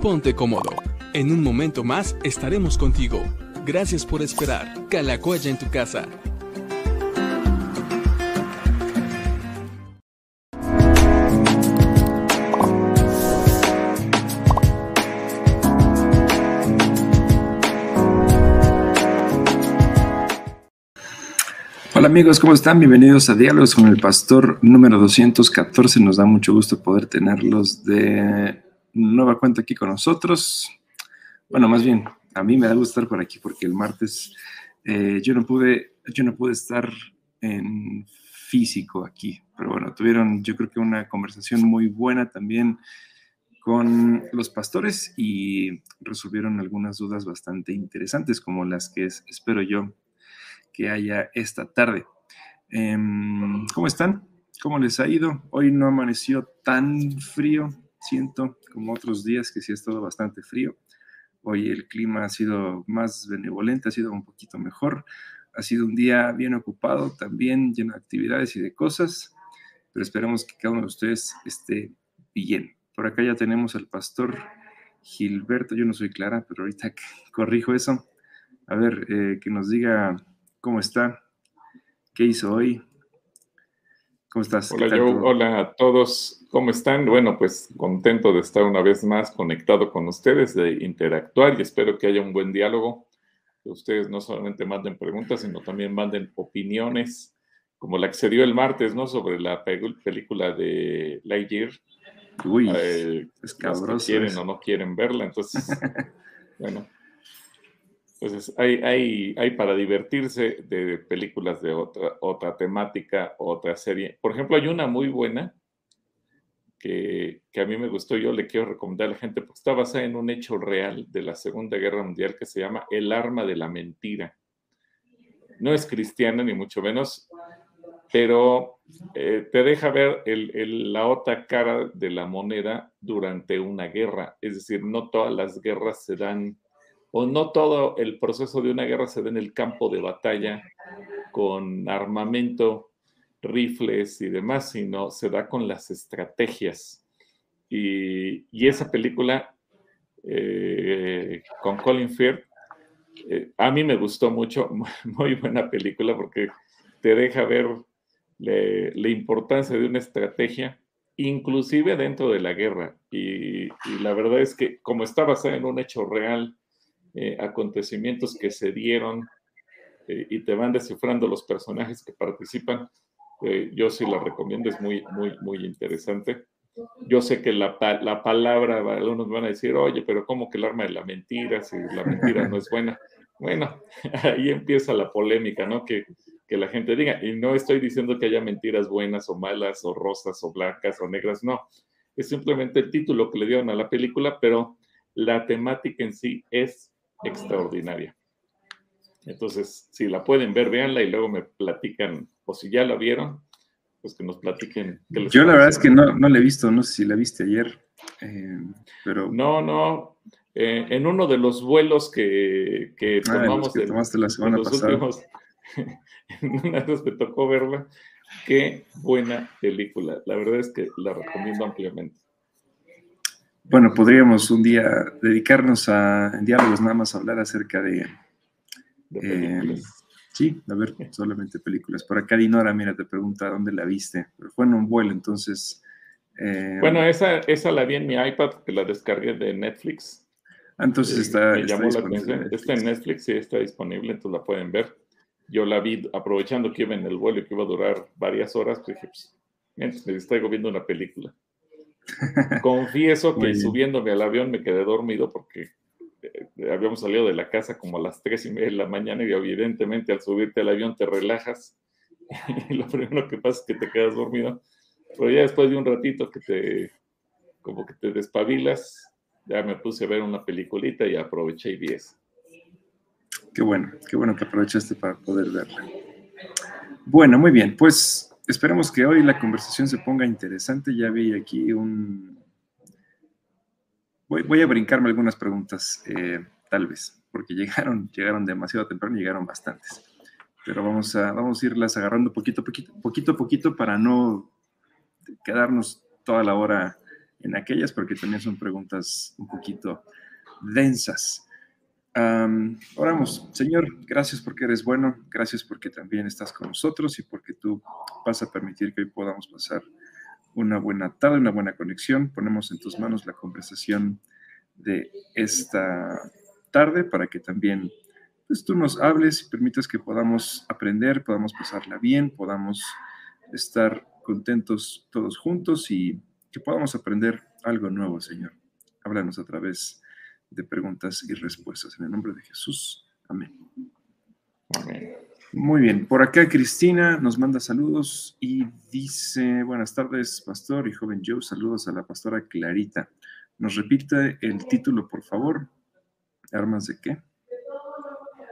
ponte cómodo. En un momento más estaremos contigo. Gracias por esperar. Calacoya en tu casa. Hola amigos, ¿cómo están? Bienvenidos a Diálogos con el Pastor número 214. Nos da mucho gusto poder tenerlos de nueva cuenta aquí con nosotros. Bueno, más bien, a mí me da gusto estar por aquí porque el martes eh, yo, no pude, yo no pude estar en físico aquí, pero bueno, tuvieron yo creo que una conversación muy buena también con los pastores y resolvieron algunas dudas bastante interesantes como las que espero yo que haya esta tarde. Em, ¿Cómo están? ¿Cómo les ha ido? Hoy no amaneció tan frío, siento, como otros días que sí ha estado bastante frío. Hoy el clima ha sido más benevolente, ha sido un poquito mejor. Ha sido un día bien ocupado, también lleno de actividades y de cosas, pero esperemos que cada uno de ustedes esté bien. Por acá ya tenemos al pastor Gilberto, yo no soy Clara, pero ahorita corrijo eso. A ver, eh, que nos diga cómo está, qué hizo hoy, ¿Cómo estás? Hola, yo, hola a todos. ¿Cómo están? Bueno, pues contento de estar una vez más conectado con ustedes, de interactuar y espero que haya un buen diálogo. Que ustedes no solamente manden preguntas, sino también manden opiniones, como la que se dio el martes, ¿no? Sobre la película de Lightyear. Uy, eh, es cabroso. quieren o no quieren verla, entonces, bueno, entonces, hay, hay, hay, para divertirse de películas de otra, otra temática, otra serie. Por ejemplo, hay una muy buena que, a mí me gustó, yo le quiero recomendar a la gente, porque está basada en un hecho real de la Segunda Guerra Mundial que se llama El arma de la mentira. No es cristiana, ni mucho menos, pero eh, te deja ver el, la otra cara de la moneda durante una guerra. Es decir, no todas las guerras se dan o no todo el proceso de una guerra se da en el campo de batalla con armamento, rifles y demás, sino se da con las estrategias. Y, esa película eh, con Colin Firth, eh, a mí me gustó mucho, muy buena película porque te deja ver la importancia de una estrategia, inclusive dentro de la guerra. Y, y la verdad es que como está basada en un hecho real, eh, acontecimientos que se dieron y te van descifrando los personajes que participan. Eh, yo sí la recomiendo, es muy, muy, muy interesante. Yo sé que la, la palabra, algunos van a decir, oye, pero ¿cómo que el arma de la mentira? Si la mentira no es buena. Bueno, ahí empieza la polémica, ¿no? Que, que la gente diga, y no estoy diciendo que haya mentiras buenas o malas o rosas o blancas o negras, no. Es simplemente el título que le dieron a la película, pero la temática en sí es extraordinaria. Entonces, si la pueden ver, véanla y luego me platican, o si ya la vieron, pues que nos platiquen. Yo la verdad es que no, no la he visto, no sé si la viste ayer, eh, pero... No, no, eh, en uno de los vuelos que, que ah, tomamos... que tomaste la semana pasada. Últimos, una vez me tocó verla, qué buena película, la verdad es que la recomiendo ampliamente. Bueno, podríamos un día dedicarnos a en diálogos nada más hablar acerca de... Eh, sí, a ver, solamente películas. Por acá Dinora, mira, te pregunta dónde la viste. Pero fue en un vuelo, entonces... Eh, bueno, esa, esa la vi en mi iPad, que la descargué de Netflix. Ah, entonces eh, está... Me llamó la atención. Está en Netflix, sí, está disponible, entonces la pueden ver. Yo la vi aprovechando que iba en el vuelo y que iba a durar varias horas, pues dije, pues, mientras me distraigo viendo una película. Confieso que subiéndome al avión me quedé dormido porque eh, habíamos salido de la casa como a las tres y media de la mañana y evidentemente al subirte al avión te relajas y lo primero que pasa es que te quedas dormido. Pero ya después de un ratito que te, como que te despabilas, ya me puse a ver una peliculita y aproveché y vi Qué bueno, qué bueno que aprovechaste para poder verla. Bueno, muy bien, pues Esperemos que hoy la conversación se ponga interesante. Ya vi aquí un... Voy, a brincarme algunas preguntas, eh, tal vez, porque llegaron, llegaron demasiado temprano, llegaron bastantes. Pero vamos a, vamos a irlas agarrando poquito, poquito, poquito a poquito para no quedarnos toda la hora en aquellas porque también son preguntas un poquito densas. oramos, Señor, gracias porque eres bueno, gracias porque también estás con nosotros y porque tú vas a permitir que hoy podamos pasar una buena tarde, una buena conexión. Ponemos en tus manos la conversación de esta tarde para que también pues, tú nos hables y permitas que podamos aprender, podamos pasarla bien, podamos estar contentos todos juntos y que podamos aprender algo nuevo, Señor. Háblanos a través de preguntas y respuestas. En el nombre de Jesús. Amén. Amén. Muy bien, por acá Cristina nos manda saludos y dice, buenas tardes, pastor y joven Joe, saludos a la pastora Clarita. ¿Nos repite el título, por favor? ¿Armas de qué?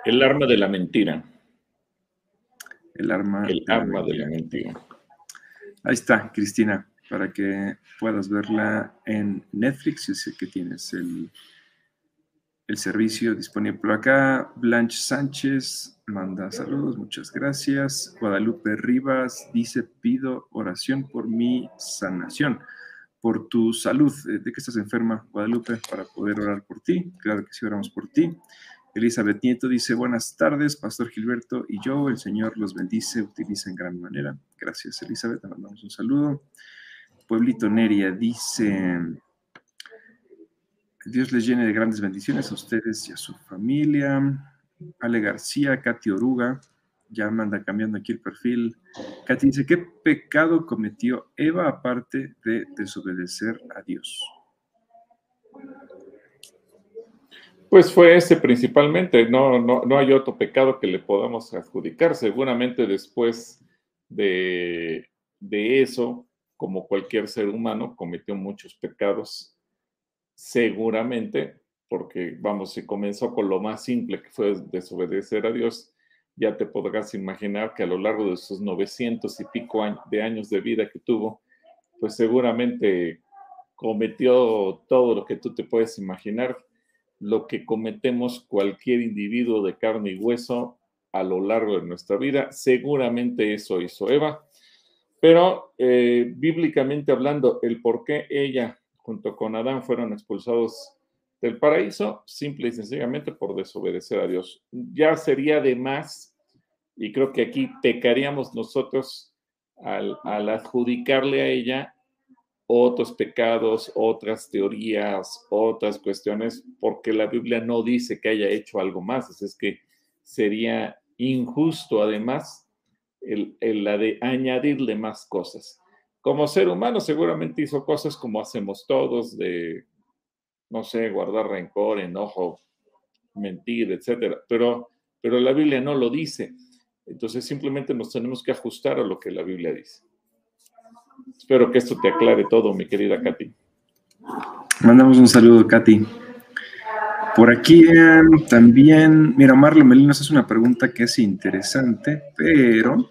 El arma de la mentira. El arma, el arma de la mentira. Ahí está, Cristina, para que puedas verla en Netflix, si es que tienes el, el servicio disponible acá. Blanche Sánchez manda saludos, muchas gracias. Guadalupe Rivas dice, pido oración por mi sanación, por tu salud. Eh, ¿De qué estás enferma, Guadalupe? Para poder orar por ti. Claro que sí, oramos por ti. Elizabeth Nieto dice, buenas tardes, Pastor Gilberto y yo, el Señor los bendice, utiliza en gran manera. Gracias, Elizabeth, te mandamos un saludo. Pueblito Neria dice, Dios les llene de grandes bendiciones a ustedes y a su familia. Ale García, Katy Oruga, ya manda cambiando aquí el perfil. Katy dice, ¿qué pecado cometió Eva aparte de desobedecer a Dios? Pues fue ese principalmente, no, no, no hay otro pecado que le podamos adjudicar. Seguramente después de, de eso, como cualquier ser humano, cometió muchos pecados, seguramente, porque vamos, si comenzó con lo más simple que fue desobedecer a Dios, ya te podrás imaginar que a lo largo de sus 900 y pico de años de vida que tuvo, pues seguramente cometió todo lo que tú te puedes imaginar lo que cometemos cualquier individuo de carne y hueso a lo largo de nuestra vida. Seguramente eso hizo Eva, pero eh, bíblicamente hablando, el por qué ella junto con Adán fueron expulsados del paraíso, simple y sencillamente por desobedecer a Dios. Ya sería de más, y creo que aquí pecaríamos nosotros al, adjudicarle a ella otros pecados, otras teorías, otras cuestiones, porque la Biblia no dice que haya hecho algo más. es que sería injusto además la de añadirle más cosas. Como ser humano seguramente hizo cosas como hacemos todos, de, no sé, guardar rencor, enojo, mentir, etcétera, pero, pero la Biblia no lo dice. Entonces simplemente nos tenemos que ajustar a lo que la Biblia dice. Espero que esto te aclare todo, mi querida Katy. Mandamos un saludo, Katy. Por aquí em, también, mira, Marlo Melinos hace una pregunta que es interesante, pero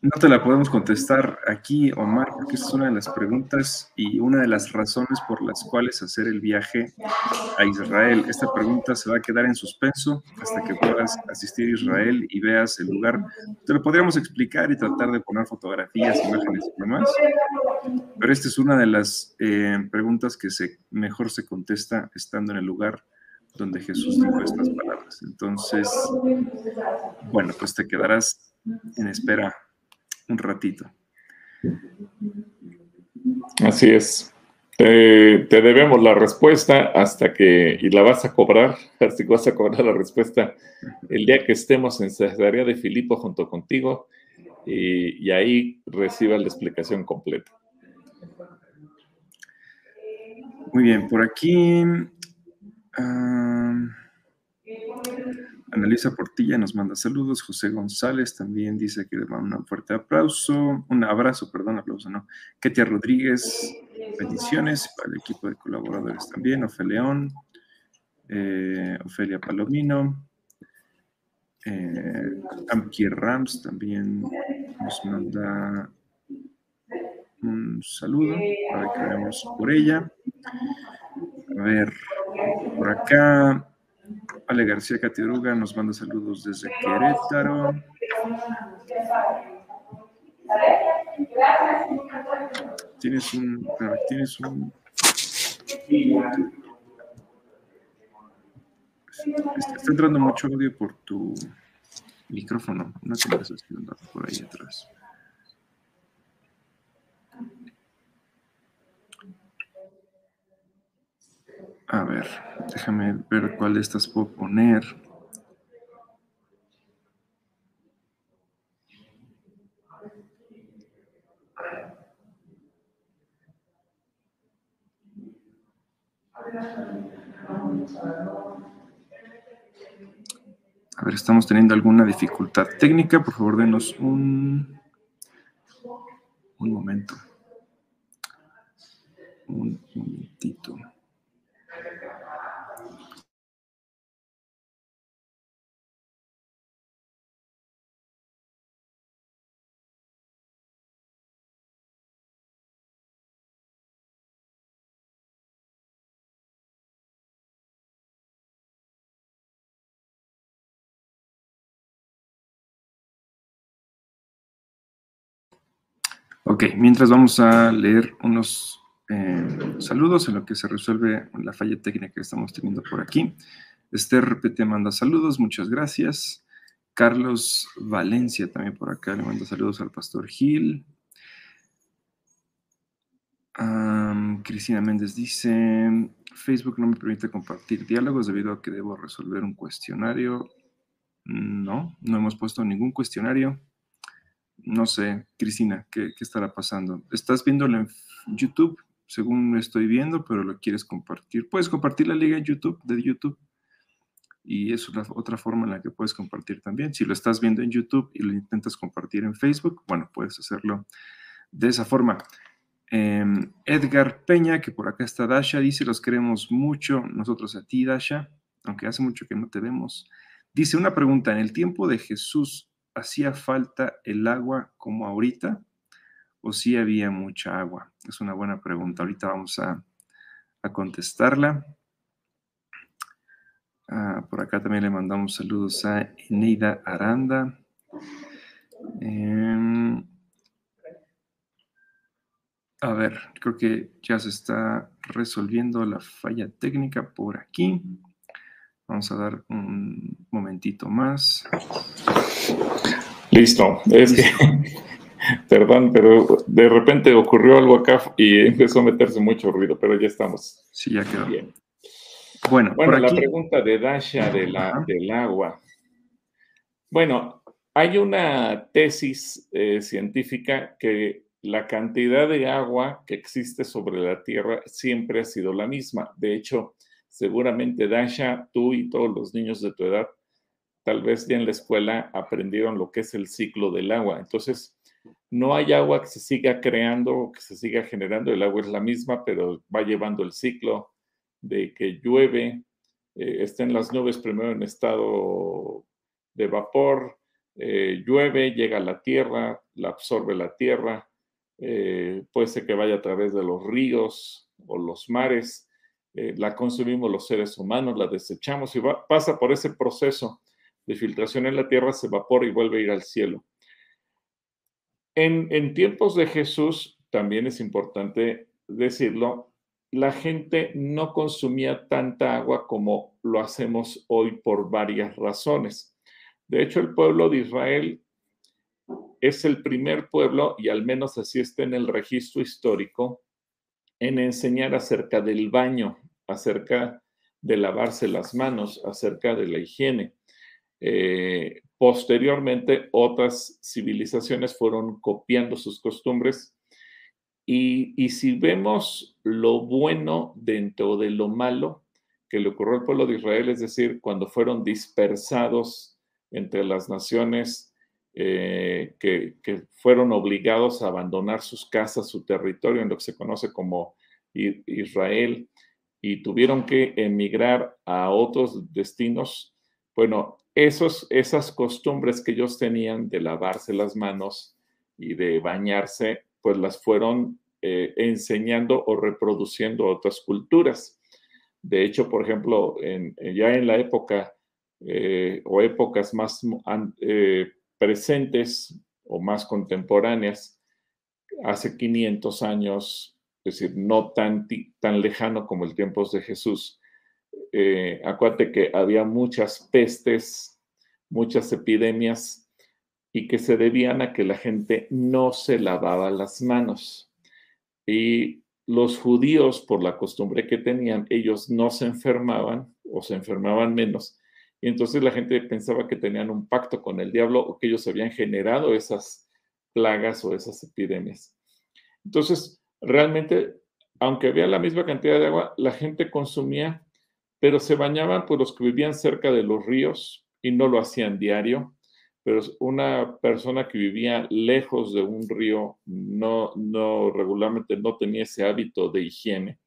no te la podemos contestar aquí, Omar, porque es una de las preguntas y una de las razones por las cuales hacer el viaje a Israel. Esta pregunta se va a quedar en suspenso hasta que puedas asistir a Israel y veas el lugar. Te lo podríamos explicar y tratar de poner fotografías, imágenes y demás, pero esta es una de las eh, preguntas que mejor se contesta estando en el lugar donde Jesús dijo estas palabras. Entonces, bueno, pues te quedarás en espera un ratito. Así es. Te, debemos la respuesta hasta que, y la vas a cobrar, así que vas a cobrar la respuesta el día que estemos en Cesarea de Filipo junto contigo y, ahí reciba la explicación completa. Muy bien, por aquí. Ah, Analisa Portilla nos manda saludos. José González también dice que le manda un fuerte aplauso, un abrazo, perdón, aplauso, no. Ketia Rodríguez, bendiciones para el equipo de colaboradores también. Ofeleón, eh, Ofelia Palomino, eh, Rams también nos manda un saludo para que veamos por ella. A ver, por acá Ale García Catiruga nos manda saludos desde Querétaro. Tienes un. Tienes un. Está entrando mucho audio por tu micrófono. No tienes por ahí atrás. A ver, déjame ver cuál de estas puedo poner. A ver, estamos teniendo alguna dificultad técnica. Por favor, denos un, un momento. Un momentito. Ok, mientras vamos a leer unos eh, saludos en lo que se resuelve la falla técnica que estamos teniendo por aquí. Esther RPT manda saludos, muchas gracias. Carlos Valencia también por acá le manda saludos al pastor Gil. Cristina Méndez dice, Facebook no me permite compartir diálogos debido a que debo resolver un cuestionario. No, no hemos puesto ningún cuestionario no sé, Cristina, ¿qué, estará pasando? ¿Estás viéndolo en YouTube, según estoy viendo, pero lo quieres compartir? Puedes compartir la liga en YouTube, de YouTube. Y es otra forma en la que puedes compartir también. Si lo estás viendo en YouTube y lo intentas compartir en Facebook, bueno, puedes hacerlo de esa forma. Em, Edgar Peña, que por acá está Dasha, dice, los queremos mucho, nosotros a ti, Dasha, aunque hace mucho que no te vemos. Dice una pregunta, en el tiempo de Jesús, ¿hacía falta el agua como ahorita o si había mucha agua? Es una buena pregunta. Ahorita vamos a, contestarla. Ah, por acá también le mandamos saludos a Eneida Aranda. Em, a ver, creo que ya se está resolviendo la falla técnica por aquí. Vamos a dar un momentito más. Listo. Es que, perdón, pero de repente ocurrió algo acá y empezó a meterse mucho ruido, pero ya estamos. Sí, ya quedó. Bien. Bueno, bueno la pregunta de Dasha de la, del agua. Bueno, hay una tesis eh, científica que la cantidad de agua que existe sobre la Tierra siempre ha sido la misma. De hecho, seguramente Dasha, tú y todos los niños de tu edad, tal vez ya en la escuela aprendieron lo que es el ciclo del agua. Entonces, no hay agua que se siga creando o que se siga generando, el agua es la misma, pero va llevando el ciclo de que llueve, eh, las nubes primero en estado de vapor, eh, llueve, llega a la tierra, la absorbe la tierra, eh, puede ser que vaya a través de los ríos o los mares, eh, la consumimos los seres humanos, la desechamos y pasa por ese proceso de filtración en la tierra, se evapora y vuelve a ir al cielo. En, en tiempos de Jesús, también es importante decirlo, la gente no consumía tanta agua como lo hacemos hoy por varias razones. De hecho, el pueblo de Israel es el primer pueblo, y al menos así está en el registro histórico, en enseñar acerca del baño acerca de lavarse las manos, acerca de la higiene. Eh, posteriormente, otras civilizaciones fueron copiando sus costumbres y, si vemos lo bueno dentro de lo malo que le ocurrió al pueblo de Israel, es decir, cuando fueron dispersados entre las naciones eh, que, que, fueron obligados a abandonar sus casas, su territorio, en lo que se conoce como Israel, y tuvieron que emigrar a otros destinos, bueno, esos, esas costumbres que ellos tenían de lavarse las manos y de bañarse, pues las fueron eh, enseñando o reproduciendo otras culturas. De hecho, por ejemplo, ya en la época eh, o épocas más eh, presentes o más contemporáneas, hace 500 años, es decir, no tan, tan lejano como el tiempo de Jesús. Eh, acuérdate que había muchas pestes, muchas epidemias y que se debían a que la gente no se lavaba las manos. Y los judíos, por la costumbre que tenían, ellos no se enfermaban o se enfermaban menos. Y entonces la gente pensaba que tenían un pacto con el diablo o que ellos habían generado esas plagas o esas epidemias. Entonces, realmente, aunque había la misma cantidad de agua, la gente consumía, pero se bañaban por los que vivían cerca de los ríos y no lo hacían diario pero una persona que vivía lejos de un río no, no regularmente no tenía ese hábito de higiene.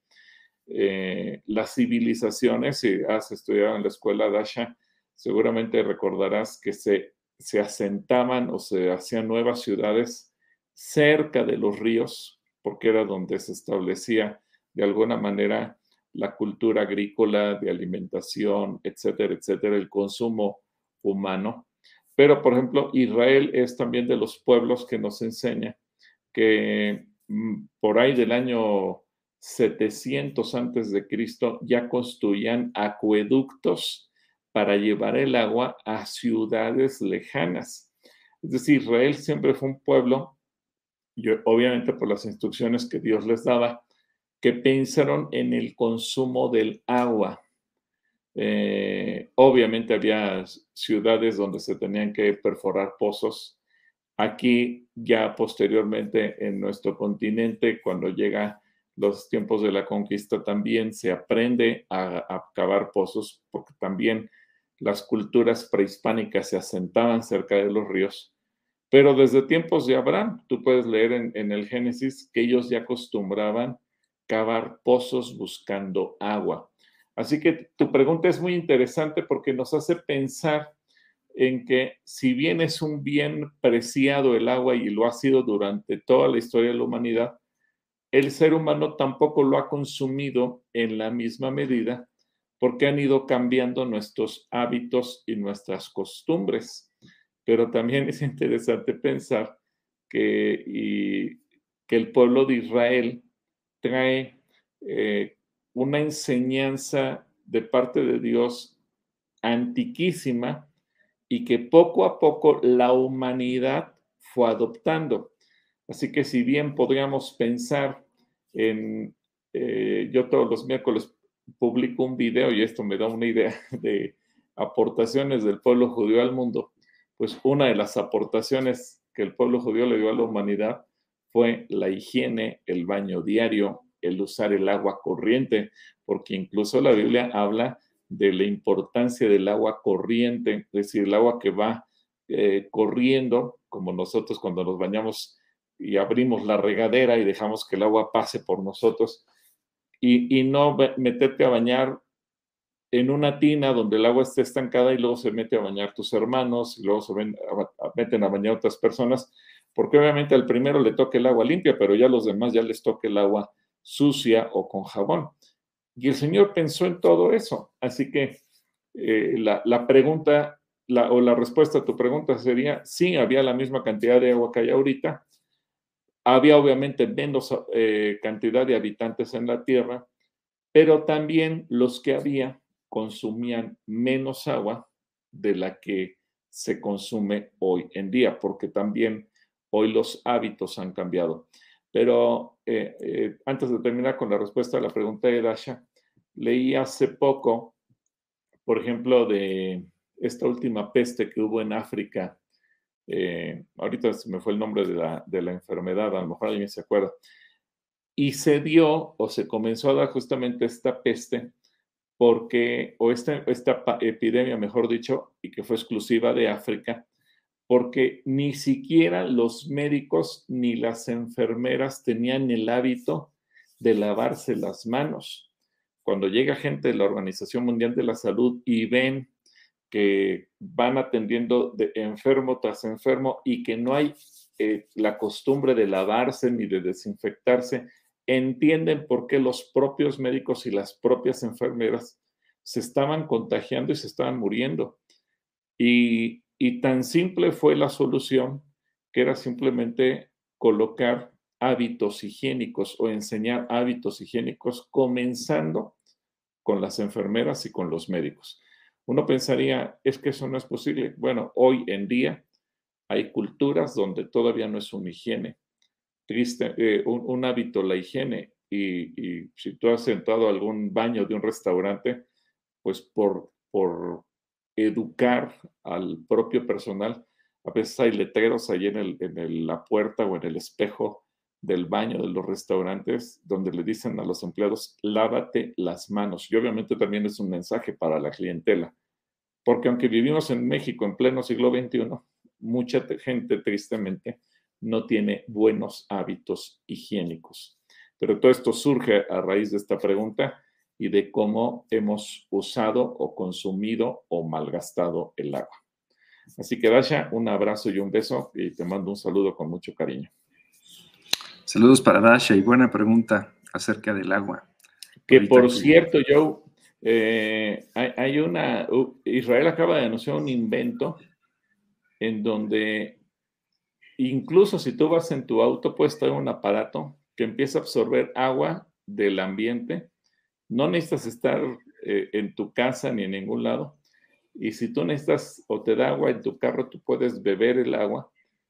Eh, las civilizaciones, si has estudiado en la escuela Dasha, seguramente recordarás que se, se asentaban o se hacían nuevas ciudades cerca de los ríos, porque era donde se establecía de alguna manera la cultura agrícola, de alimentación, etcétera, etcétera, el consumo humano. Pero, por ejemplo, Israel es también de los pueblos que nos enseña que mm, por ahí del año 700 antes de Cristo ya construían acueductos para llevar el agua a ciudades lejanas. Es decir, Israel siempre fue un pueblo, obviamente por las instrucciones que Dios les daba, que pensaron en el consumo del agua. Eh, obviamente había ciudades donde se tenían que perforar pozos. Aquí ya posteriormente en nuestro continente, cuando llega los tiempos de la conquista, también se aprende a, a cavar pozos, porque también las culturas prehispánicas se asentaban cerca de los ríos. Pero desde tiempos de Abraham, tú puedes leer en, en el Génesis que ellos ya acostumbraban cavar pozos buscando agua. Así que tu pregunta es muy interesante porque nos hace pensar en que si bien es un bien preciado el agua y lo ha sido durante toda la historia de la humanidad, el ser humano tampoco lo ha consumido en la misma medida porque han ido cambiando nuestros hábitos y nuestras costumbres. Pero también es interesante pensar que, que el pueblo de Israel trae eh, una enseñanza de parte de Dios antiquísima y que poco a poco la humanidad fue adoptando. Así que si bien podríamos pensar en, eh, yo todos los miércoles publico un video y esto me da una idea de aportaciones del pueblo judío al mundo, pues una de las aportaciones que el pueblo judío le dio a la humanidad fue la higiene, el baño diario, el usar el agua corriente, porque incluso la Biblia habla de la importancia del agua corriente, es decir, el agua que va eh, corriendo, como nosotros cuando nos bañamos y abrimos la regadera y dejamos que el agua pase por nosotros, y, no meterte a bañar en una tina donde el agua esté estancada y luego se mete a bañar tus hermanos y luego se meten a bañar otras personas, porque obviamente al primero le toca el agua limpia, pero ya a los demás ya les toca el agua sucia o con jabón. Y el Señor pensó en todo eso. Así que eh, la, pregunta o la respuesta a tu pregunta sería, sí, había la misma cantidad de agua que hay ahorita. Había obviamente menos eh, cantidad de habitantes en la tierra, pero también los que había consumían menos agua de la que se consume hoy en día, porque también hoy los hábitos han cambiado. Pero eh, eh, antes de terminar con la respuesta a la pregunta de Dasha, leí hace poco, por ejemplo, de esta última peste que hubo en África. Eh, ahorita se me fue el nombre de la, de la enfermedad, a lo mejor alguien se acuerda. Y se dio o se comenzó a dar justamente esta peste porque, o esta, esta epidemia, mejor dicho, y que fue exclusiva de África, porque ni siquiera los médicos ni las enfermeras tenían el hábito de lavarse las manos. Cuando llega gente de la Organización Mundial de la Salud y ven que van atendiendo de enfermo tras enfermo y que no hay eh, la costumbre de lavarse ni de desinfectarse, entienden por qué los propios médicos y las propias enfermeras se estaban contagiando y se estaban muriendo. Y y tan simple fue la solución que era simplemente colocar hábitos higiénicos o enseñar hábitos higiénicos, comenzando con las enfermeras y con los médicos. Uno pensaría, es que eso no es posible. Bueno, hoy en día hay culturas donde todavía no es una higiene. Eh, un, hábito, la higiene. Y, si tú has entrado a algún baño de un restaurante, pues por, por educar al propio personal, a veces hay letreros ahí en, el, en la puerta o en el espejo del baño de los restaurantes donde le dicen a los empleados, lávate las manos. Y obviamente también es un mensaje para la clientela, porque aunque vivimos en México en pleno siglo XXI, mucha gente tristemente no tiene buenos hábitos higiénicos. Pero todo esto surge a raíz de esta pregunta y de cómo hemos usado o consumido o malgastado el agua. Así que Dasha, un abrazo y un beso y te mando un saludo con mucho cariño. Saludos para Dasha y buena pregunta acerca del agua. Que por cierto, Joe, eh, hay, una, Israel acaba de anunciar un invento en donde incluso si tú vas en tu auto, puedes traer un aparato que empieza a absorber agua del ambiente. No necesitas estar eh, en tu casa ni en ningún lado y si tú necesitas o te da agua en tu carro, tú puedes beber el agua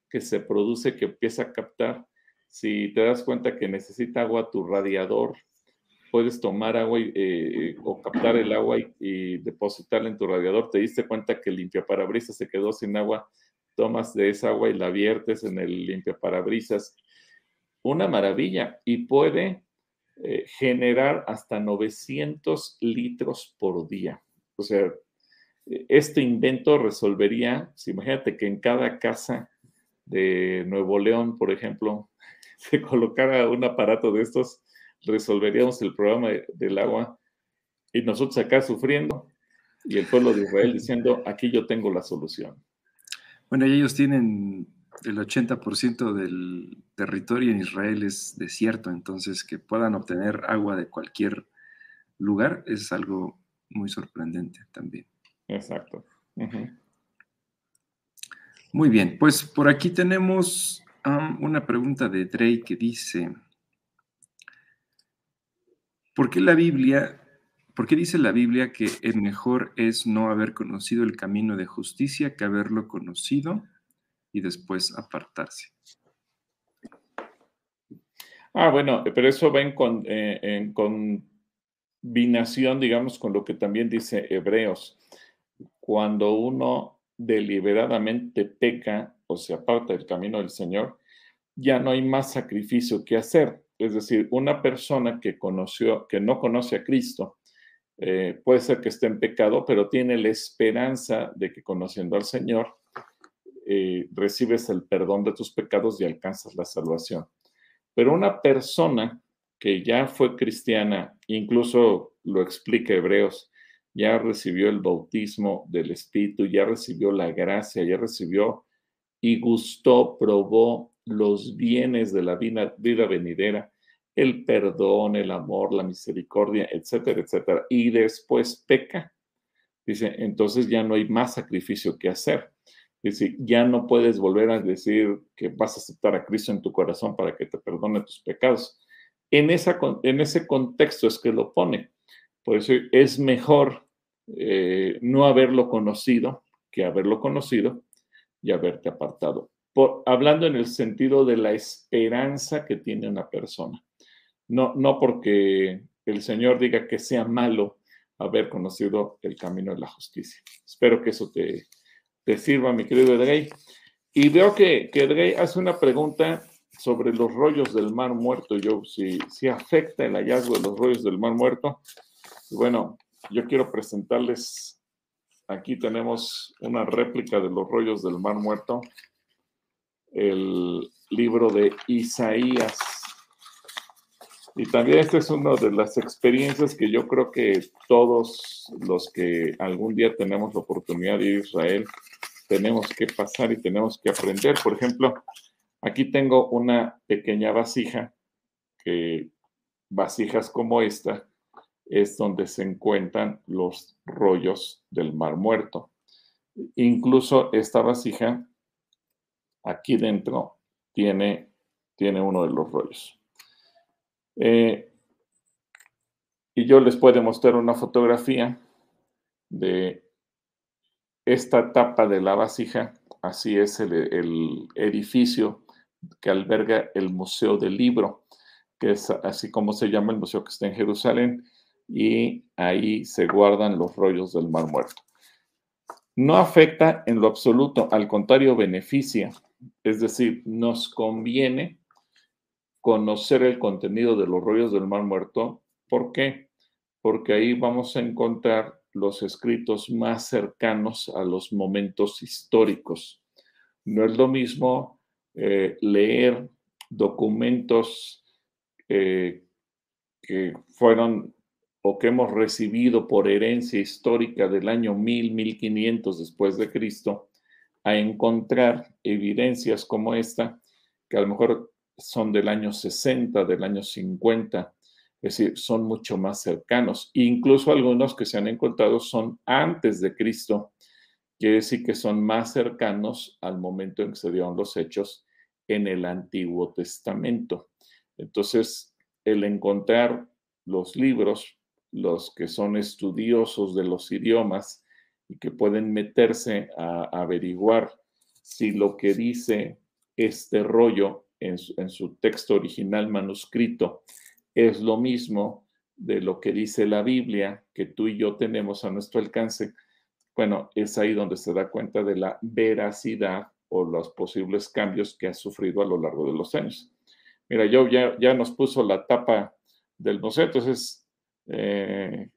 que se produce, que empieza a captar. Si te das cuenta que necesita agua tu radiador, puedes tomar agua eh, o captar el agua y, depositarla en tu radiador. Te diste cuenta que el limpiaparabrisas se quedó sin agua, tomas de esa agua y la viertes en el limpiaparabrisas. Una maravilla y puede eh, generar hasta 900 litros por día. O sea, este invento resolvería, si imagínate que en cada casa de Nuevo León, por ejemplo, se colocara un aparato de estos, resolveríamos el problema del agua y nosotros acá sufriendo y el pueblo de Israel diciendo, aquí yo tengo la solución. Bueno, ellos tienen el 80% del territorio en Israel es desierto, entonces que puedan obtener agua de cualquier lugar es algo muy sorprendente también. Exacto. Muy bien, pues por aquí tenemos una pregunta de Drake que dice, ¿por qué la Biblia, por qué dice la Biblia que el mejor es no haber conocido el camino de justicia que haberlo conocido y después apartarse? Ah, bueno, pero eso va en, eh, en combinación, digamos, con lo que también dice Hebreos cuando uno deliberadamente peca o se aparta del camino del Señor, ya no hay más sacrificio que hacer. Es decir, una persona que conoció, que no conoce a Cristo, eh, puede ser que esté en pecado, pero tiene la esperanza de que conociendo al Señor, eh, recibes el perdón de tus pecados y alcanzas la salvación. Pero una persona que ya fue cristiana, incluso lo explica Hebreos, ya recibió el bautismo del Espíritu, ya recibió la gracia, ya recibió y gustó, probó los bienes de la vida, vida venidera, el perdón, el amor, la misericordia, etcétera, etcétera, y después peca. Dice, entonces ya no hay más sacrificio que hacer. Dice, ya no puedes volver a decir que vas a aceptar a Cristo en tu corazón para que te perdone tus pecados. En, ese contexto es que lo pone. Por eso es mejor eh, no haberlo conocido que haberlo conocido y haberte apartado. Por, hablando en el sentido de la esperanza que tiene una persona. No, no porque el Señor diga que sea malo haber conocido el camino de la justicia. Espero que eso te, sirva, mi querido Edrey. Y veo que, que hace una pregunta sobre los rollos del mar muerto, yo, si, si afecta el hallazgo de los rollos del mar muerto. Bueno, yo quiero presentarles, aquí tenemos una réplica de los rollos del mar muerto, el libro de Isaías. Y también esta es una de las experiencias que yo creo que todos los que algún día tenemos la oportunidad de ir a Israel, tenemos que pasar y tenemos que aprender. Por ejemplo, aquí tengo una pequeña vasija, que vasijas como esta, es donde se encuentran los rollos del Mar Muerto. Incluso esta vasija, aquí dentro, tiene, tiene uno de los rollos. Eh, y yo les puedo mostrar una fotografía de esta tapa de la vasija. Así es el edificio que alberga el Museo del Libro, que es así como se llama el museo que está en Jerusalén, y ahí se guardan los rollos del Mar Muerto. No afecta en lo absoluto, al contrario, beneficia. Es decir, nos conviene conocer el contenido de los rollos del Mar Muerto. ¿Por qué? Porque ahí vamos a encontrar los escritos más cercanos a los momentos históricos. No es lo mismo eh, leer documentos eh, que fueron o que hemos recibido por herencia histórica del año 1000, 1500 después de Cristo, a encontrar evidencias como esta, que a lo mejor son del año 60, del año 50, es decir, son mucho más cercanos. Incluso algunos que se han encontrado son antes de Cristo, quiere decir que son más cercanos al momento en que se dieron los hechos en el Antiguo Testamento. Entonces, el encontrar los libros, los que son estudiosos de los idiomas y que pueden meterse a, averiguar si lo que dice este rollo en su texto original manuscrito es lo mismo de lo que dice la Biblia que tú y yo tenemos a nuestro alcance, bueno, es ahí donde se da cuenta de la veracidad o los posibles cambios que ha sufrido a lo largo de los años. Mira, yo ya, ya nos puso la tapa del museo, entonces eh,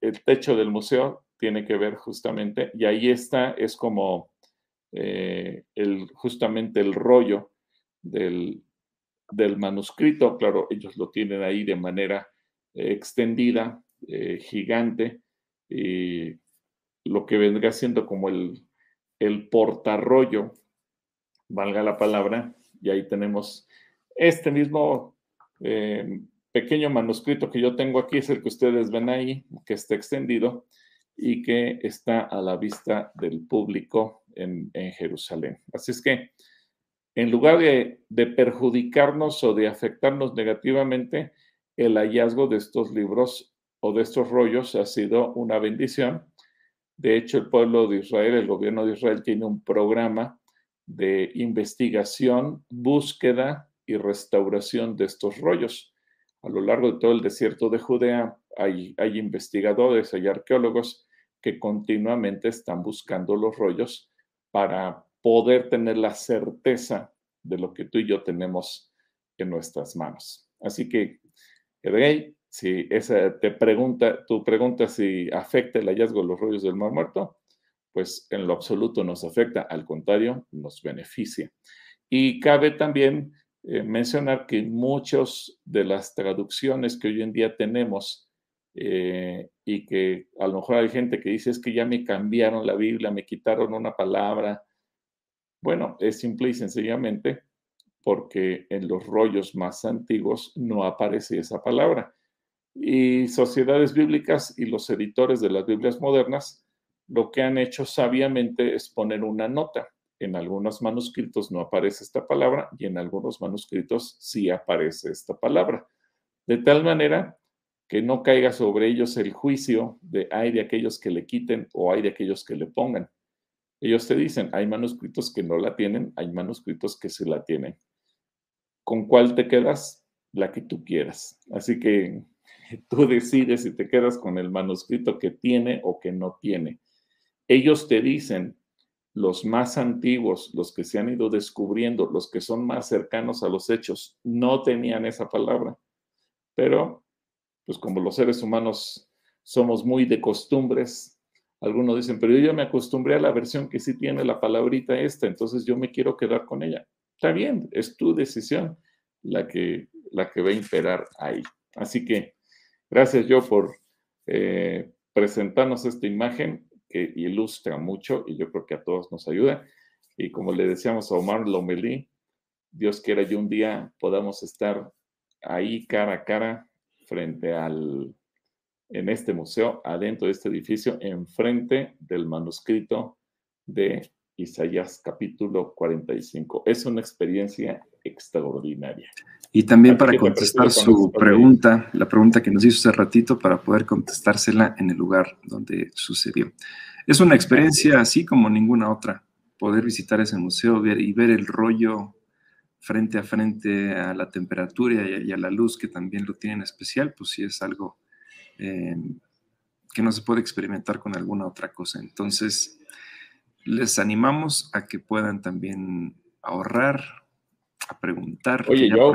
el techo del museo tiene que ver justamente, y ahí está, es como eh, el, justamente el rollo del, del manuscrito, claro, ellos lo tienen ahí de manera extendida, eh, gigante, y lo que vendría siendo como el, el portarrollo, valga la palabra, y ahí tenemos este mismo eh, pequeño manuscrito que yo tengo aquí, es el que ustedes ven ahí, que está extendido y que está a la vista del público en, en Jerusalén. Así es que en lugar de, perjudicarnos o de afectarnos negativamente, el hallazgo de estos libros o de estos rollos ha sido una bendición. De hecho, el pueblo de Israel, el gobierno de Israel tiene un programa de investigación, búsqueda y restauración de estos rollos. A lo largo de todo el desierto de Judea hay, hay investigadores, hay arqueólogos que continuamente están buscando los rollos para poder tener la certeza de lo que tú y yo tenemos en nuestras manos. Así que, Edgey, si esa te pregunta, tu pregunta si afecta el hallazgo de los rollos del Mar Muerto, pues en lo absoluto nos afecta, al contrario, nos beneficia. Y cabe también eh, mencionar que muchas de las traducciones que hoy en día tenemos eh, y que a lo mejor hay gente que dice es que ya me cambiaron la Biblia, me quitaron una palabra, bueno, es simple y sencillamente porque en los rollos más antiguos no aparece esa palabra. Y sociedades bíblicas y los editores de las Biblias modernas lo que han hecho sabiamente es poner una nota. En algunos manuscritos no aparece esta palabra y en algunos manuscritos sí aparece esta palabra. De tal manera que no caiga sobre ellos el juicio de hay de aquellos que le quiten o hay de aquellos que le pongan. Ellos te dicen, hay manuscritos que no la tienen, hay manuscritos que sí la tienen. ¿Con cuál te quedas? La que tú quieras. Así que tú decides si te quedas con el manuscrito que tiene o que no tiene. Ellos te dicen, los más antiguos, los que se han ido descubriendo, los que son más cercanos a los hechos, no tenían esa palabra. Pero, pues como los seres humanos somos muy de costumbres, algunos dicen, pero yo ya me acostumbré a la versión que sí tiene la palabrita esta, entonces yo me quiero quedar con ella. Está bien, es tu decisión la que, la que va a imperar ahí. Así que gracias yo por eh, presentarnos esta imagen que ilustra mucho y yo creo que a todos nos ayuda. Y como le decíamos a Omar Lomelí, Dios quiera yo un día podamos estar ahí cara a cara frente al, en este museo, adentro de este edificio, enfrente del manuscrito de Isaías capítulo 45. Es una experiencia extraordinaria. Y también para contestar su pregunta, la pregunta que nos hizo hace ratito, para poder contestársela en el lugar donde sucedió. Es una experiencia así como ninguna otra, poder visitar ese museo ver, y ver el rollo frente a frente a la temperatura y a, la luz que también lo tienen especial, pues sí es algo eh, que no se puede experimentar con alguna otra cosa. Entonces, les animamos a que puedan también ahorrar, a preguntar. Oye, yo,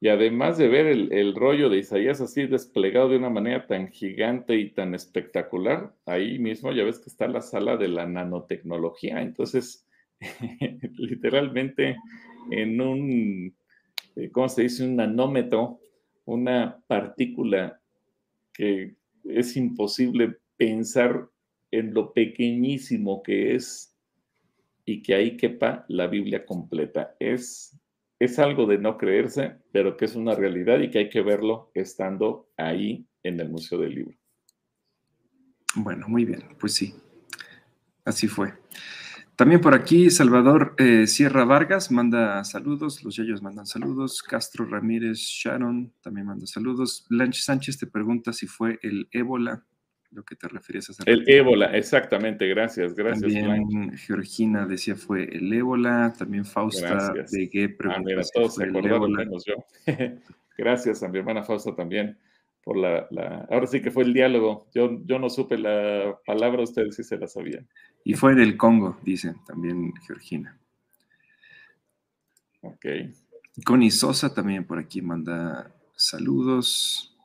y, además de ver el, rollo de Isaías así desplegado de una manera tan gigante y tan espectacular, ahí mismo ya ves que está la sala de la nanotecnología. Entonces, literalmente en un, eh, ¿cómo se dice? Un nanómetro, una partícula que es imposible pensar en lo pequeñísimo que es y que ahí quepa la Biblia completa. Es, es algo de no creerse, pero que es una realidad y que hay que verlo estando ahí en el Museo del Libro. Bueno, muy bien, pues sí, así fue. También por aquí Salvador eh, Sierra Vargas manda saludos, los Yayos mandan saludos, Castro Ramírez Sharon también manda saludos, Blanche Sánchez te pregunta si fue el ébola lo que te referías a. El ébola, exactamente, gracias, gracias. También Georgina decía fue el ébola, también Fausta de Gue preguntó ah, todos fue el ébola. yo. gracias a mi hermana Fausta también por la, Ahora sí que fue el diálogo. Yo, yo no supe la palabra, ustedes sí se la sabían. Y fue en el Congo, dice también Georgina. Ok. Connie Sosa también por aquí manda saludos.